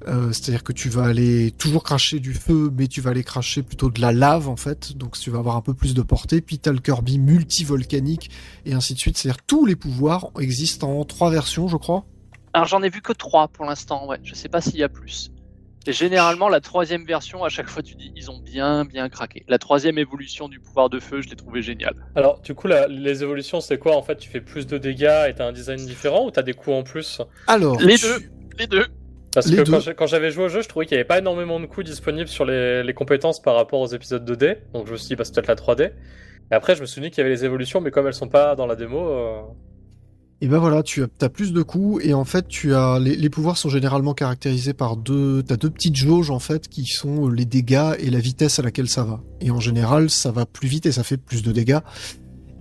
Euh, C'est-à-dire que tu vas aller toujours cracher du feu, mais tu vas aller cracher plutôt de la lave en fait, donc tu vas avoir un peu plus de portée. Puis tu as le Kirby multivolcanique, et ainsi de suite. C'est-à-dire tous les pouvoirs existent en trois versions, je crois. Alors, j'en ai vu que 3 pour l'instant, ouais. Je sais pas s'il y a plus. Et généralement, la troisième version, à chaque fois, tu dis ils ont bien, bien craqué. La troisième évolution du pouvoir de feu, je l'ai trouvé génial. Alors, du coup, la- les évolutions, c'est quoi? En fait, tu fais plus de dégâts et t'as un design différent ou t'as des coups en plus? Alors, Les tu- deux. Les deux. Parce Les que quand j'avais joué au jeu, je trouvais qu'il n'y avait pas énormément de coups disponibles sur les, les compétences par rapport aux épisodes 2D. Donc je me suis dit, bah, c'est peut-être la 3D. Et après, je me suis dit qu'il y avait les évolutions, mais comme elles sont pas dans la démo, euh, Et ben voilà, tu as, as plus de coups et en fait tu as les, les pouvoirs sont généralement caractérisés par deux t'as deux petites jauges en fait qui sont les dégâts et la vitesse à laquelle ça va. Et en général, ça va plus vite et ça fait plus de dégâts.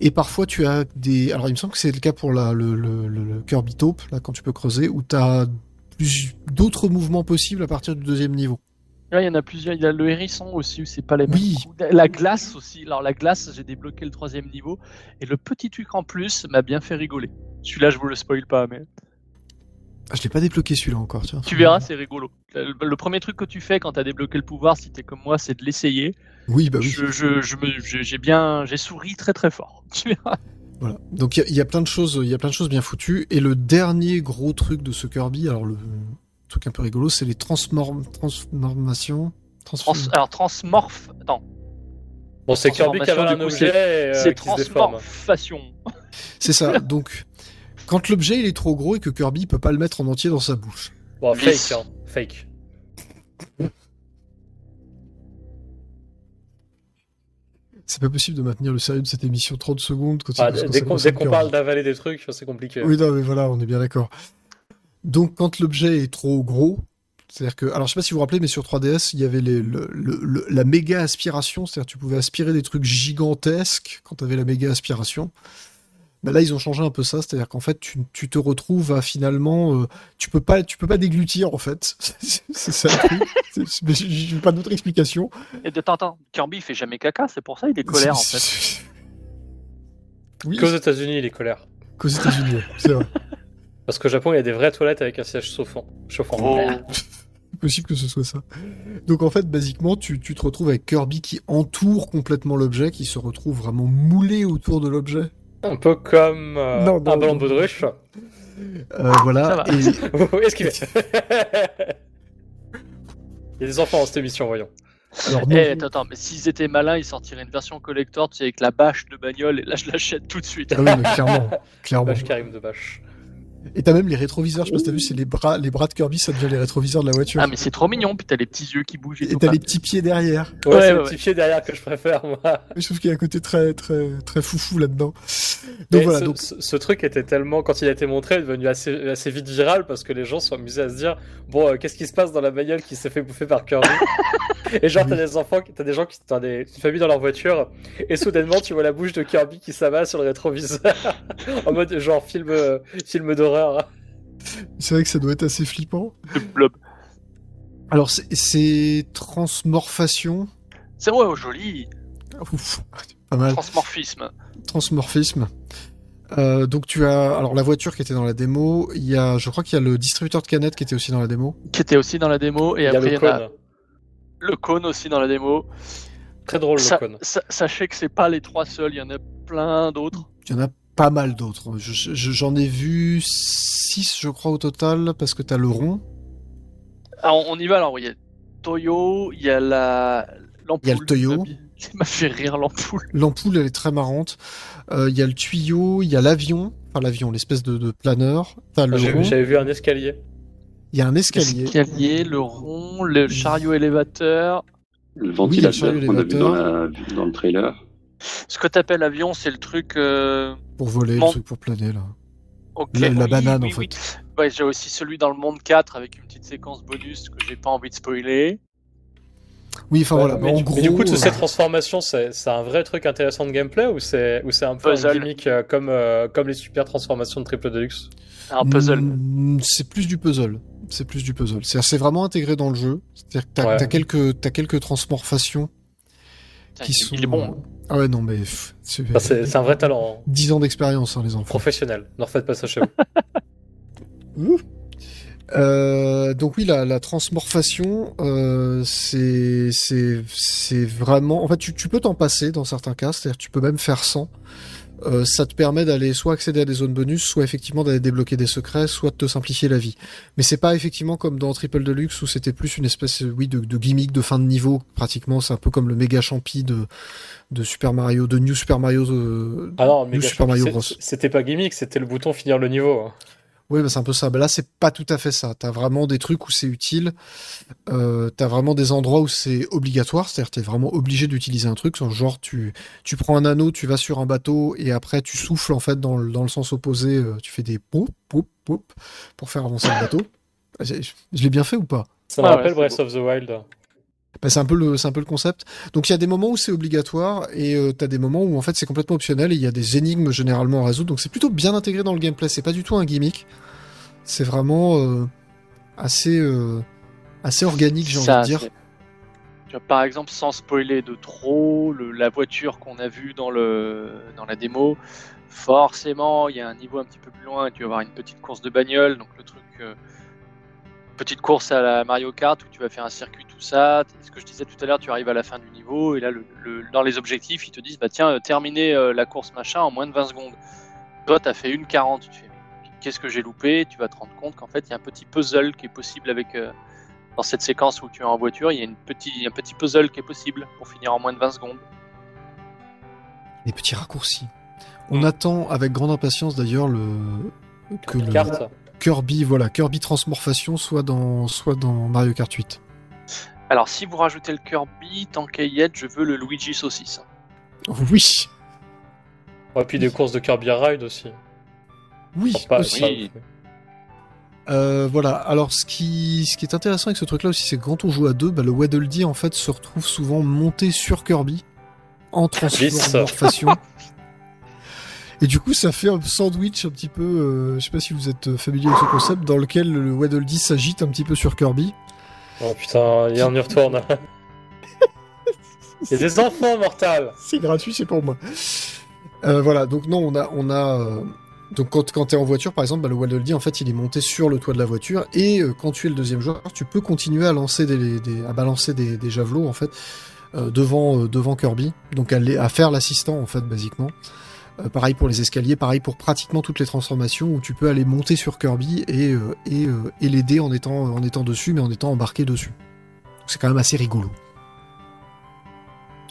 Et parfois tu as des alors il me semble que c'est le cas pour la le, le, le, le Kirby Taupe là quand tu peux creuser où tu as plus d'autres mouvements possibles à partir du deuxième niveau. Là, il y en a plusieurs. Il y a le hérisson aussi, où c'est pas les mêmes. Oui. La glace aussi. Alors, la glace, j'ai débloqué le troisième niveau. Et le petit truc en plus m'a bien fait rigoler. Celui-là, je vous le spoil pas, mais Ah, je l'ai pas débloqué celui-là encore, tiens. tu verras, c'est rigolo. Le, le premier truc que tu fais quand t'as débloqué le pouvoir, si t'es comme moi, c'est de l'essayer. Oui, bah oui. Je, je, je me, je- j'ai bien, j'ai souri très très fort. Tu verras. Voilà. Donc il y a- il y, a plein de choses, il y a plein de choses bien foutues. Et le dernier gros truc de ce Kirby, alors le truc un peu rigolo, c'est les transform- transformations. Transform- Trans- alors, transmorph. Attends, Bon, c'est Kirby qui avale un objet et, euh, c'est transmorphation. C'est ça. Donc quand l'objet il est trop gros et que Kirby peut pas le mettre en entier dans sa bouche. Bon, fake, hein. Fake. C'est pas possible de maintenir le sérieux de cette émission 30 secondes quand, Ah, dès qu'on parle d'avaler des trucs, c'est compliqué. Oui, non, mais voilà, on est bien d'accord. Donc, quand l'objet est trop gros, c'est-à-dire que, alors je sais pas si vous vous rappelez, mais sur 3DS, il y avait les- le- le- le- la méga aspiration, c'est-à-dire que tu pouvais aspirer des trucs gigantesques quand tu avais la méga aspiration. Mais là, ils ont changé un peu ça, c'est-à-dire qu'en fait, tu, tu te retrouves à finalement, euh, tu peux pas, tu peux pas déglutir en fait. C'est ça mais j'ai pas d'autre explication. Et de temps en temps, Kirby il fait jamais caca, c'est pour ça il est colère en fait. Oui, Qu'aux États-Unis, il est colère. qu'aux États-Unis, c'est vrai. Parce qu'au Japon, il y a des vraies toilettes avec un siège chauffant. chauffant. Oh. C'est possible que ce soit ça. Donc en fait, basiquement, tu, tu te retrouves avec Kirby qui entoure complètement l'objet, qui se retrouve vraiment moulé autour de l'objet. Un peu comme euh, Non, non, un ballon de baudruche. Euh, voilà. Et Est-ce qu'il fait Il y a des enfants dans cette émission, voyons. alors Eh, attends, attends, mais s'ils étaient malins, ils sortiraient une version collector, tu sais, avec la bâche de bagnole, et là je l'achète tout de suite. Ah oui, mais clairement, clairement. Bâche Karim de bâche. Et t'as même les rétroviseurs. Je sais pas si t'as vu, c'est les bras, les bras de Kirby, ça devient les rétroviseurs de la voiture. Ah, mais c'est trop mignon, puis t'as les petits yeux qui bougent et, et t'as les petits pieds derrière. Ouais, Ouais, c'est ouais, le ouais. petit pied derrière que je préfère, moi. Je trouve qu'il y a un côté très, très, très foufou là-dedans. Donc Et voilà. ce, Donc ce- ce truc était tellement, quand il a été montré, devenu assez, assez vite viral parce que les gens sont amusés à se dire bon, euh, qu'est-ce qui se passe dans la bagnole qui s'est fait bouffer par Kirby? Et genre, t'as des enfants, t'as des gens qui, t'as des une famille dans leur voiture et soudainement, tu vois la bouche de Kirby qui s'abat sur le rétroviseur en mode genre film, euh, film d'horreur. c'est vrai que ça doit être assez flippant. Alors c'est- transmorphation. C'est ouais, oh, joli. Ouf, pas mal. Transmorphisme. Transmorphisme. Euh, donc tu as alors la voiture qui était dans la démo. Il y a, je crois qu'il y a le distributeur de canettes qui était aussi dans la démo. Qui était aussi dans la démo, et Il y a après le il y a. le cône aussi dans la démo. Très drôle, Sa- le cône. sa- sachez que c'est pas les trois seuls, il y en a plein d'autres. Il y en a pas mal d'autres. Je- je- J'en ai vu 6 je crois au total parce que t'as le rond. Alors, on y va alors, il y a Toyo, il y a la l'ampoule. Il y a le Toyo. Ça m'a fait rire l'ampoule. L'ampoule elle est très marrante. Euh, Il y a le tuyau, il y a l'avion, enfin l'avion, l'espèce de, de planeur. T'as le J'ai- rond. J'avais vu un escalier. Il y a un escalier. L'escalier, le rond, le chariot élévateur. Le ventilateur Oui, le qu'on a vu dans, élévateur. la, dans le trailer. Ce que t'appelles avion, c'est le truc. euh, Pour voler, Mon- le truc pour planer là. ok, La- la oui, banane, oui, en fait. oui. Ouais, j'ai aussi celui dans le monde 4 avec une petite séquence bonus que j'ai pas envie de spoiler. Oui, enfin voilà. mais, en du, gros, mais du coup, toutes euh, ces transformations, c'est un vrai truc intéressant de gameplay ou c'est ou c'est un peu un Puzzle. gimmick euh, comme, euh, comme les super transformations de Triple Deluxe? Un puzzle. Mm, C'est plus du puzzle. C'est plus du puzzle. C'est c'est vraiment intégré dans le jeu. C'est-à-dire que t'as Ouais. t'as quelques, t'as quelques transmorphations Tiens, qui il, sont. il est bon. hein. Ah ouais, non, mais. pff, c'est Enfin, C'est c'est un vrai talent hein, 10 ans d'expérience, hein, les enfants. professionnel. Ne refaites pas ça chez vous. Euh, donc oui, la, la transmorphation, euh, c'est c'est c'est vraiment. En fait, tu, tu peux t'en passer dans certains cas, c'est-à-dire que tu peux même faire sans. Euh, ça te permet d'aller soit accéder à des zones bonus, soit effectivement d'aller débloquer des secrets, soit de te simplifier la vie. Mais c'est pas effectivement comme dans Triple Deluxe où c'était plus une espèce, oui, de, de gimmick de fin de niveau. Pratiquement, c'est un peu comme le méga champi de de Super Mario, de New Super Mario. euh, Ah non, New Super Mario Bros. c'était pas gimmick, c'était le bouton finir le niveau. hein. Oui, bah, c'est un peu ça. Bah, là, c'est pas tout à fait ça. T'as vraiment des trucs où c'est utile. Euh, t'as vraiment des endroits où c'est obligatoire. C'est-à-dire, t'es vraiment obligé d'utiliser un truc. Genre, tu, tu prends un anneau, tu vas sur un bateau et après, tu souffles en fait dans le, dans le sens opposé. euh, tu fais des pop, pop, pop pour faire avancer le bateau. Je, je l'ai bien fait ou pas? Ça me Ah rappelle Breath beau. of the Wild. Bah, c'est un peu le c'est un peu le concept. Donc il y a des moments où c'est obligatoire et euh, t'as des moments où en fait c'est complètement optionnel et il y a des énigmes généralement à résoudre. Donc c'est plutôt bien intégré dans le gameplay. C'est pas du tout un gimmick. C'est vraiment euh, assez euh, assez organique j'ai envie de dire. c'est- Tu vois, par exemple, sans spoiler de trop, le- la voiture qu'on a vue dans, le, dans la démo, forcément, il y a un niveau un petit peu plus loin et tu vas avoir une petite course de bagnole. Donc, le truc, euh, petite course à la Mario Kart où tu vas faire un circuit, tout ça. Ce que je disais tout à l'heure, tu arrives à la fin du niveau et là, le, le- dans les objectifs, ils te disent bah tiens, euh, terminer euh, la course machin en moins de 20 secondes. Toi, tu as fait une 40. Tu fais mais qu'est-ce que j'ai loupé? Tu vas te rendre compte qu'en fait, il y a un petit puzzle qui est possible avec. euh, dans cette séquence où tu es en voiture, il y a une petit, un petit puzzle qui est possible pour finir en moins de 20 secondes. Les petits raccourcis. On attend avec grande impatience d'ailleurs le que le Carte. Kirby, voilà, Kirby Transmorphation soit dans soit dans Mario Kart 8. Alors, si vous rajoutez le Kirby, tant qu'à y être, je veux le Luigi Saucisse. Oui, Et puis des courses de Kirby Ride aussi. oui, Enfin, pas- aussi. oui. Euh, voilà. Alors, ce qui, ce qui est intéressant avec ce truc-là aussi, c'est que quand on joue à deux, bah, le Waddle Dee en fait se retrouve souvent monté sur Kirby en transformation. Et du coup, ça fait un sandwich un petit peu. euh, je sais pas si vous êtes familier avec ce concept, dans lequel le Waddle Dee s'agite un petit peu sur Kirby. Oh putain, il y en retourne. Il y a des enfants, Mortal C'est gratuit, c'est pour moi. Euh, voilà, donc non, on a, on a. euh, donc quand, quand t'es en voiture, par exemple, bah, le Waddle Dee, en fait, il est monté sur le toit de la voiture, et euh, quand tu es le deuxième joueur, tu peux continuer à lancer des, des- à balancer des, des javelots, en fait, devant, devant Kirby, donc à, à faire l'assistant, en fait, basiquement. Euh, pareil pour les escaliers, pareil pour pratiquement toutes les transformations où tu peux aller monter sur Kirby et, euh, et, euh, et l'aider en étant, en étant dessus, mais en étant embarqué dessus. C'est quand même assez rigolo.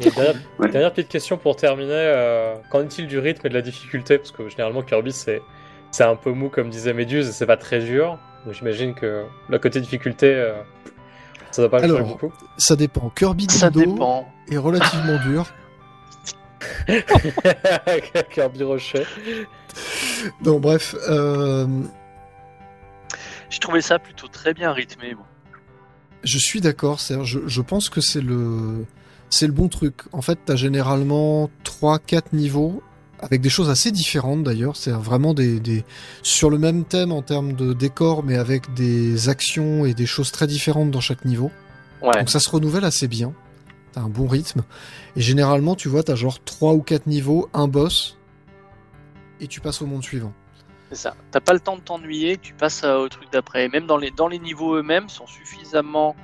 Et dernière, Ouais. dernière petite question pour terminer. euh, qu'en est-il du rythme et de la difficulté? Parce que généralement, Kirby, c'est, c'est un peu mou, comme disait Méduse, et c'est pas très dur. Donc j'imagine que le côté difficulté, euh, ça doit pas Alors, beaucoup. Ça dépend. Kirby Ça Dildo dépend. est relativement dur. Kirby Rocher. Non, bref. euh, J'ai trouvé ça plutôt très bien rythmé. moi. Je suis d'accord, Serge. Je, je pense que c'est le, c'est le bon truc. En fait, t'as généralement 3-4 niveaux, avec des choses assez différentes d'ailleurs. C'est vraiment des, des, sur le même thème en termes de décor, mais avec des actions et des choses très différentes dans chaque niveau. Ouais. Donc ça se renouvelle assez bien. T'as un bon rythme. Et généralement, tu vois, t'as genre 3 ou 4 niveaux, un boss, et tu passes au monde suivant. C'est ça. T'as pas le temps de t'ennuyer, tu passes euh, au truc d'après. Et Même dans les, dans les niveaux eux-mêmes sont suffisamment.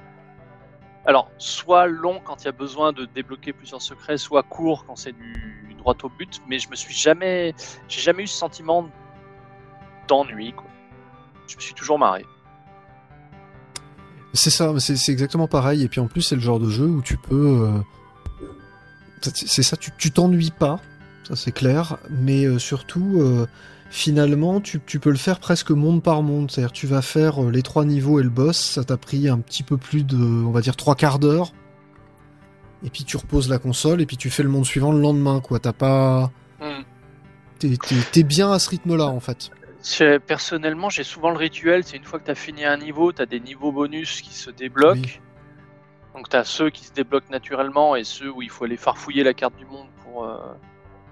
Alors, soit long quand il y a besoin de débloquer plusieurs secrets, soit court quand c'est du droit au but. Mais je me suis jamais, j'ai jamais eu ce sentiment d'ennui. quoi. Je me suis toujours marré. C'est ça, c'est exactement pareil. Et puis en plus, c'est le genre de jeu où tu peux. euh, c'est- ça, tu t'ennuies pas, ça c'est clair. Mais euh, surtout, euh, finalement, tu, tu peux le faire presque monde par monde. C'est-à-dire, tu vas faire les trois niveaux et le boss. Ça t'a pris un petit peu plus de, on va dire, trois quarts d'heure. Et puis tu reposes la console et puis tu fais le monde suivant le lendemain, quoi. T'as pas. Hmm. T'es bien à ce rythme-là, en fait. Personnellement, j'ai souvent le rituel, c'est une fois que tu as fini un niveau, tu as des niveaux bonus qui se débloquent. Oui. Donc tu as ceux qui se débloquent naturellement et ceux où il faut aller farfouiller la carte du monde pour, euh,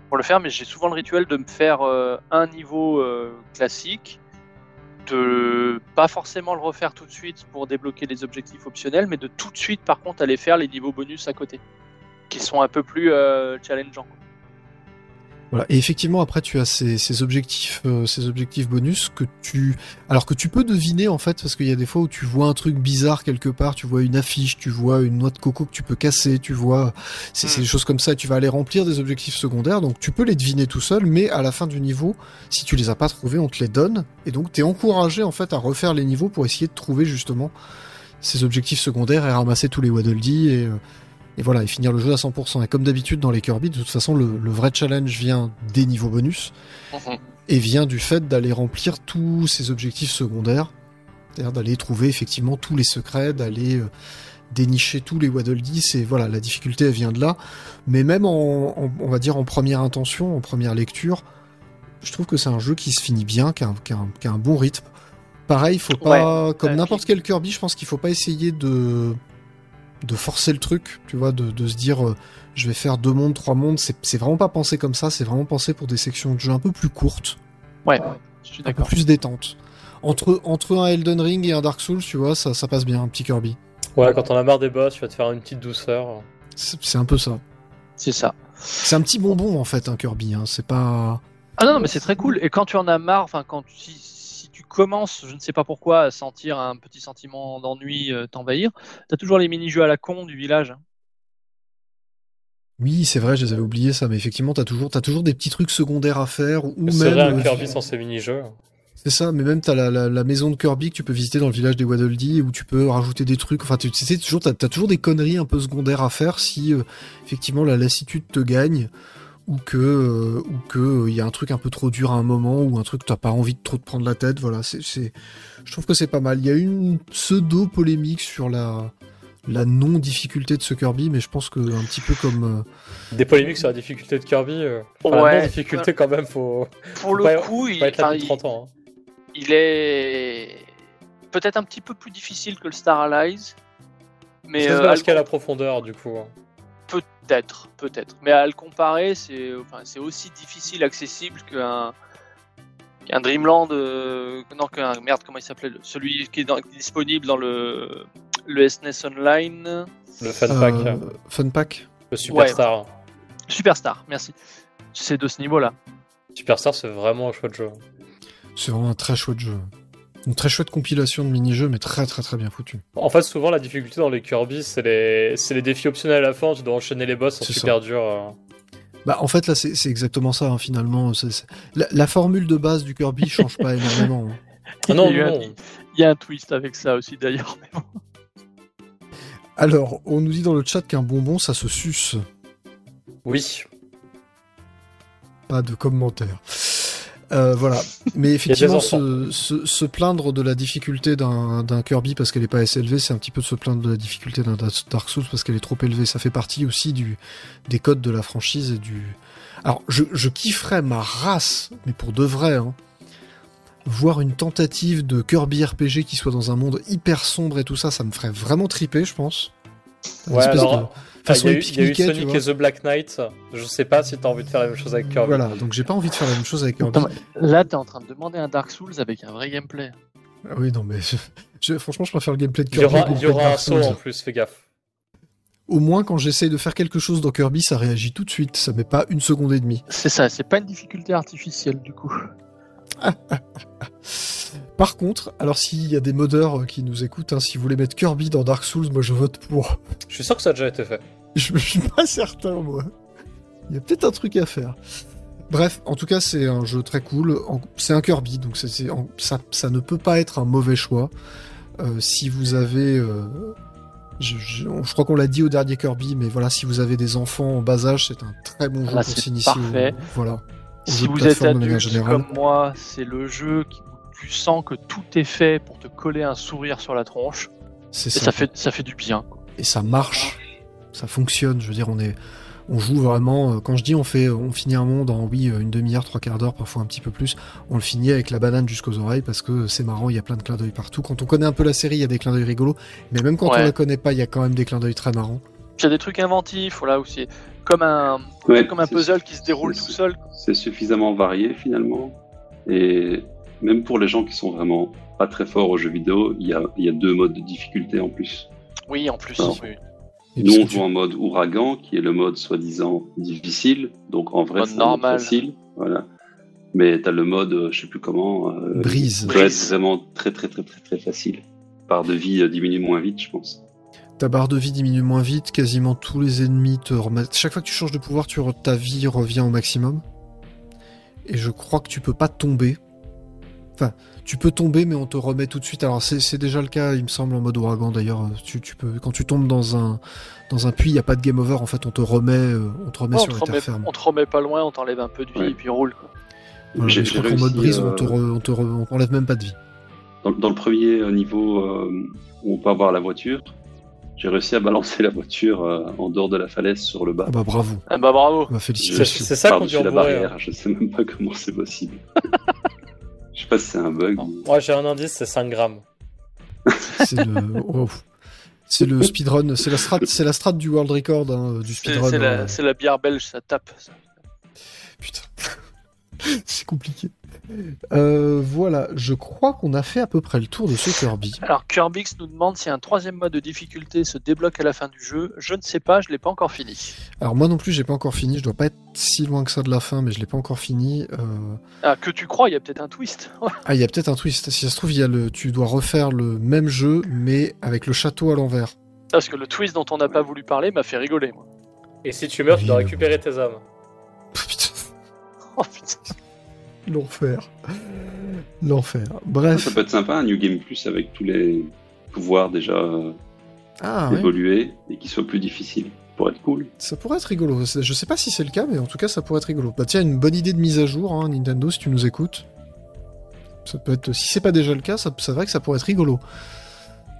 pour le faire. Mais j'ai souvent le rituel de me faire euh, un niveau euh, classique, de pas forcément le refaire tout de suite pour débloquer les objectifs optionnels, mais de tout de suite par contre aller faire les niveaux bonus à côté, qui sont un peu plus challengeants. Voilà. Et effectivement, après, tu as ces, ces objectifs, euh, ces objectifs bonus que tu, alors que tu peux deviner en fait, parce qu'il y a des fois où tu vois un truc bizarre quelque part, tu vois une affiche, tu vois une noix de coco que tu peux casser, tu vois, c'est c'est des choses comme ça. Et tu vas aller remplir des objectifs secondaires, donc tu peux les deviner tout seul, mais à la fin du niveau, si tu les as pas trouvés, on te les donne, et donc t'es encouragé en fait à refaire les niveaux pour essayer de trouver justement ces objectifs secondaires et ramasser tous les Waddle Dee et euh, et voilà, et finir le jeu à 100%. Et comme d'habitude dans les Kirby, de toute façon, le, le vrai challenge vient des niveaux bonus et vient du fait d'aller remplir tous ces objectifs secondaires. C'est-à-dire d'aller trouver effectivement tous les secrets, d'aller euh, dénicher tous les Waddle Dee. C'est voilà, la difficulté elle vient de là. Mais même en, en- on va dire en première intention, en première lecture, je trouve que c'est un jeu qui se finit bien, qui a, un- qui a un- qui a un bon rythme. Pareil, faut pas, comme n'importe quel Kirby, je pense qu'il faut pas essayer de de forcer le truc, tu vois, de, de se dire euh, je vais faire deux mondes, trois mondes. C'est c'est vraiment pas pensé comme ça. C'est vraiment pensé pour des sections de jeu un peu plus courtes, Ouais, je suis un peu d'accord. plus détentes. Entre entre un Elden Ring et un Dark Souls, tu vois, ça ça passe bien, un petit Kirby. Ouais, quand on a marre des boss, tu vas te faire une petite douceur. C'est c'est un peu ça. C'est ça. C'est un petit bonbon en fait, un Kirby. Hein. C'est pas. Ah non, non, mais c'est très cool. Et quand tu en as marre, enfin, quand tu- si, si tu commences, je ne sais pas pourquoi, à sentir un petit sentiment d'ennui euh, t'envahir, t'as toujours les mini-jeux à la con du village. Oui, c'est vrai, je les avais oubliés ça, mais effectivement, t'as toujours, t'as toujours des petits trucs secondaires à faire ou C'est même. vrai, un euh, Kirby sans ses mini-jeux. C'est ça, mais même t'as la, la, la maison de Kirby que tu peux visiter dans le village des Waddle Dee où tu peux rajouter des trucs. Enfin, tu tu sais toujours, t'as, t'as toujours des conneries un peu secondaires à faire si euh, effectivement la lassitude te gagne ou que euh, ou que euh, il y a un truc un peu trop dur à un moment ou un truc que t'as pas envie de trop te prendre la tête. Voilà, c'est, c'est, je trouve que c'est pas mal. Il y a une pseudo polémique sur la la non difficulté de ce Kirby, mais je pense que un petit peu comme euh, Des polémiques sur la difficulté de Kirby. euh, enfin, Ouais. La non-difficulté, quand même, faut. Pour faut le pas- coup, faut il, être là enfin, depuis il- 30 ans. hein. il est peut-être un petit peu plus difficile que le Star Allies, mais C'est euh, parce à la profondeur, du coup. Peut-être, peut-être. Mais à le comparer, c'est enfin, aussi difficile accessible qu'un Dreamland. euh, non, qu'un. Merde, comment il s'appelait Celui qui est, dans- qui est disponible dans le, le SNES Online. Le fun pack, euh, Fun Pack. le Superstar. Superstar, merci. C'est de ce niveau-là. Superstar, c'est vraiment un chouette jeu. C'est vraiment un très chouette jeu. Une très chouette compilation de mini-jeux, mais très très très bien foutu. En fait, souvent, la difficulté dans les Kirby, c'est les... c'est les défis optionnels à la fin. Tu dois enchaîner les boss, c'est super dur. euh. Bah, en fait, là, c'est c'est exactement ça, hein, finalement. La, la formule de base du Kirby change pas énormément. hein. Ah non, il, y a eu non, un, il y a un twist avec ça aussi d'ailleurs. Alors, on nous dit dans le chat qu'un bonbon, ça se suce. Oui. Pas de commentaires. Euh, voilà. Mais effectivement, se, se- se plaindre de la difficulté d'un Kirby parce qu'elle est pas assez élevée, c'est un petit peu de se plaindre de la difficulté d'un Dark Souls parce qu'elle est trop élevée. Ça fait partie aussi du, des codes de la franchise et du. Alors, je, je kifferais ma race, mais pour de vrai, hein, voir une tentative de Kirby RPG qui soit dans un monde hyper sombre et tout ça, ça me ferait vraiment triper, je pense. Une Ouais, espèce alors, de façon Il y a eu, Epic il y a eu Mickey, Sonic et The Black Knight. Je sais pas si t'as envie de faire la même chose avec Kirby. Voilà, donc j'ai pas envie de faire la même chose avec Kirby. Attends, Là, t'es en train de demander un Dark Souls avec un vrai gameplay. Ah Oui, non, mais je- je- franchement, je préfère le gameplay de Il y Kirby. aura, il y gameplay de aura un Dark saut Souls. en plus, fais gaffe. Au moins, quand j'essaye de faire quelque chose dans Kirby, ça réagit tout de suite. Ça met pas une seconde et demie. C'est ça, c'est pas une difficulté artificielle du coup. Par contre, alors s'il y a des modeurs euh, qui nous écoutent, hein, si vous voulez mettre Kirby dans Dark Souls, moi je vote pour. Je suis sûr que ça a déjà été fait. Je, je suis pas certain, moi. Il y a peut-être un truc à faire. Bref, en tout cas, c'est un jeu très cool. C'est un Kirby, donc ça, ça ne peut pas être un mauvais choix. Euh, si vous avez... euh, je, je- je crois qu'on l'a dit au dernier Kirby, mais voilà, si vous avez des enfants en bas âge, c'est un très bon jeu Là, pour s'initier. Voilà. Si vous êtes adulte comme moi, c'est le jeu qui tu sens que tout est fait pour te coller un sourire sur la tronche. C'est Et ça. ça fait, ça fait du bien. quoi. et ça marche, ça fonctionne. Je veux dire, on est, on joue vraiment. euh, Quand je dis on fait, on finit un monde en oui une demi-heure, trois quarts d'heure, parfois un petit peu plus. On le finit avec la banane jusqu'aux oreilles parce que c'est marrant. Il y a plein de clins d'œil partout. Quand on connaît un peu la série, il y a des clins d'œil rigolos. Mais même quand on Ouais. la connaît pas, il y a quand même des clins d'œil très marrants. Il y a des trucs inventifs, voilà, où c'est comme un, Ouais, comme un puzzle qui se déroule tout seul. C'est suffisamment varié finalement. Et même pour les gens qui sont vraiment pas très forts aux jeux vidéo, il y a, il y a deux modes de difficulté en plus. Oui, en plus. Oui. Nous, on tu- joue en mode ouragan, qui est le mode soi-disant difficile. Donc en vrai, c'est facile. Voilà. Mais t'as le mode, euh, je sais plus comment, euh, Brise. qui peut être Brise. vraiment très très très très très facile. Part de vie euh, diminue moins vite, je pense. Ta barre de vie diminue moins vite, quasiment tous les ennemis te remettent. Chaque fois que tu changes de pouvoir, tu re- ta vie revient au maximum. Et je crois que tu peux pas tomber. Enfin, tu peux tomber, mais on te remet tout de suite. Alors c'est déjà le cas, il me semble, en mode ouragan d'ailleurs. Tu, tu peux, quand tu tombes dans un dans un puits, il y a pas de game over. En fait, on te remet, euh, on te remet Ouais, on, sur te la terre ferme. on te remet pas loin, on t'enlève un peu de vie Ouais. et puis roule. Quoi. Voilà, je crois qu'en mode brise, on euh, te, re- on te re- on t'enlève même pas de vie. Dans, dans le premier euh, niveau euh, où on peut avoir la voiture, j'ai réussi à balancer la voiture euh, en dehors de la falaise sur le bas. Ah bah bravo, Ah bah bravo. bah, félicitations. c'est ça qu'on dit en la bourré, barrière, je sais même pas comment c'est possible. je sais pas si c'est un bug. ou- Moi, j'ai un indice, c'est 5 grammes. C'est le, oh. c'est le speedrun, c'est la strat, c'est la strat du world record hein, du C'est speedrun. c'est la, c'est la bière belge, ça tape. ça. Putain. C'est compliqué. Euh, voilà, je crois qu'on a fait à peu près le tour de ce Kirby. Alors Curbix nous demande si un troisième mode de difficulté se débloque à la fin du jeu. Je ne sais pas, je l'ai pas encore fini. Alors moi non plus, j'ai pas encore fini. Je dois pas être si loin que ça de la fin, mais je l'ai pas encore fini. Euh, Ah, que tu crois, il y a peut-être un twist. Ah, il y a peut-être un twist. Si ça se trouve, il y a le... tu dois refaire le même jeu, mais avec le château à l'envers. Parce que le twist dont on n'a pas voulu parler m'a fait rigoler. Moi. Et si tu meurs, tu dois récupérer tes âmes. Putain, Oh putain. L'enfer. L'enfer. Bref. Ça peut être sympa, un New Game Plus avec tous les pouvoirs déjà euh, Ah, ouais. évolués et qui soient plus difficiles. Pour être cool. Ça pourrait être rigolo. Je sais pas si c'est le cas, mais en tout cas, ça pourrait être rigolo. Bah tiens, une bonne idée de mise à jour, hein, Nintendo, si tu nous écoutes. Ça peut être, si c'est pas déjà le cas, ça, c'est vrai que ça pourrait être rigolo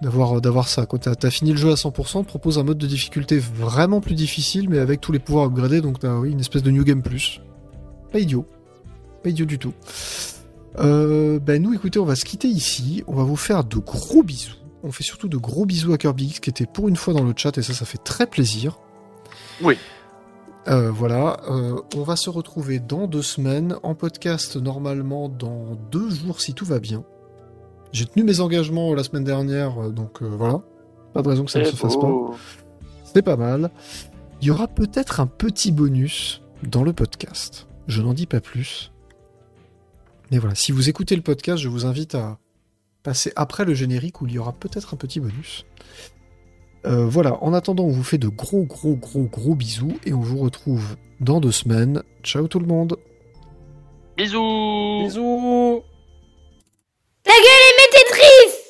d'avoir d'avoir ça. Quand t'as as fini le jeu à 100%, on te propose un mode de difficulté vraiment plus difficile, mais avec tous les pouvoirs upgradés, donc t'as oui une espèce de New Game Plus. Pas idiot, pas idiot du tout. Euh, ben nous, écoutez, on va se quitter ici. On va vous faire de gros bisous. On fait surtout de gros bisous à Kirby X qui était pour une fois dans le chat et ça, ça fait très plaisir. Oui. Euh, voilà, euh, on va se retrouver dans deux semaines en podcast normalement dans deux jours si tout va bien. J'ai tenu mes engagements la semaine dernière, donc voilà. Pas de raison que ça ne se fasse pas. beau. C'est pas mal. Il y aura peut-être un petit bonus dans le podcast. Je n'en dis pas plus. Mais voilà, si vous écoutez le podcast, je vous invite à passer après le générique où il y aura peut-être un petit bonus. Euh, voilà, en attendant, on vous fait de gros, gros, gros, gros bisous et on vous retrouve dans deux semaines. Ciao tout le monde Bisous Bisous Ta gueule est Tetris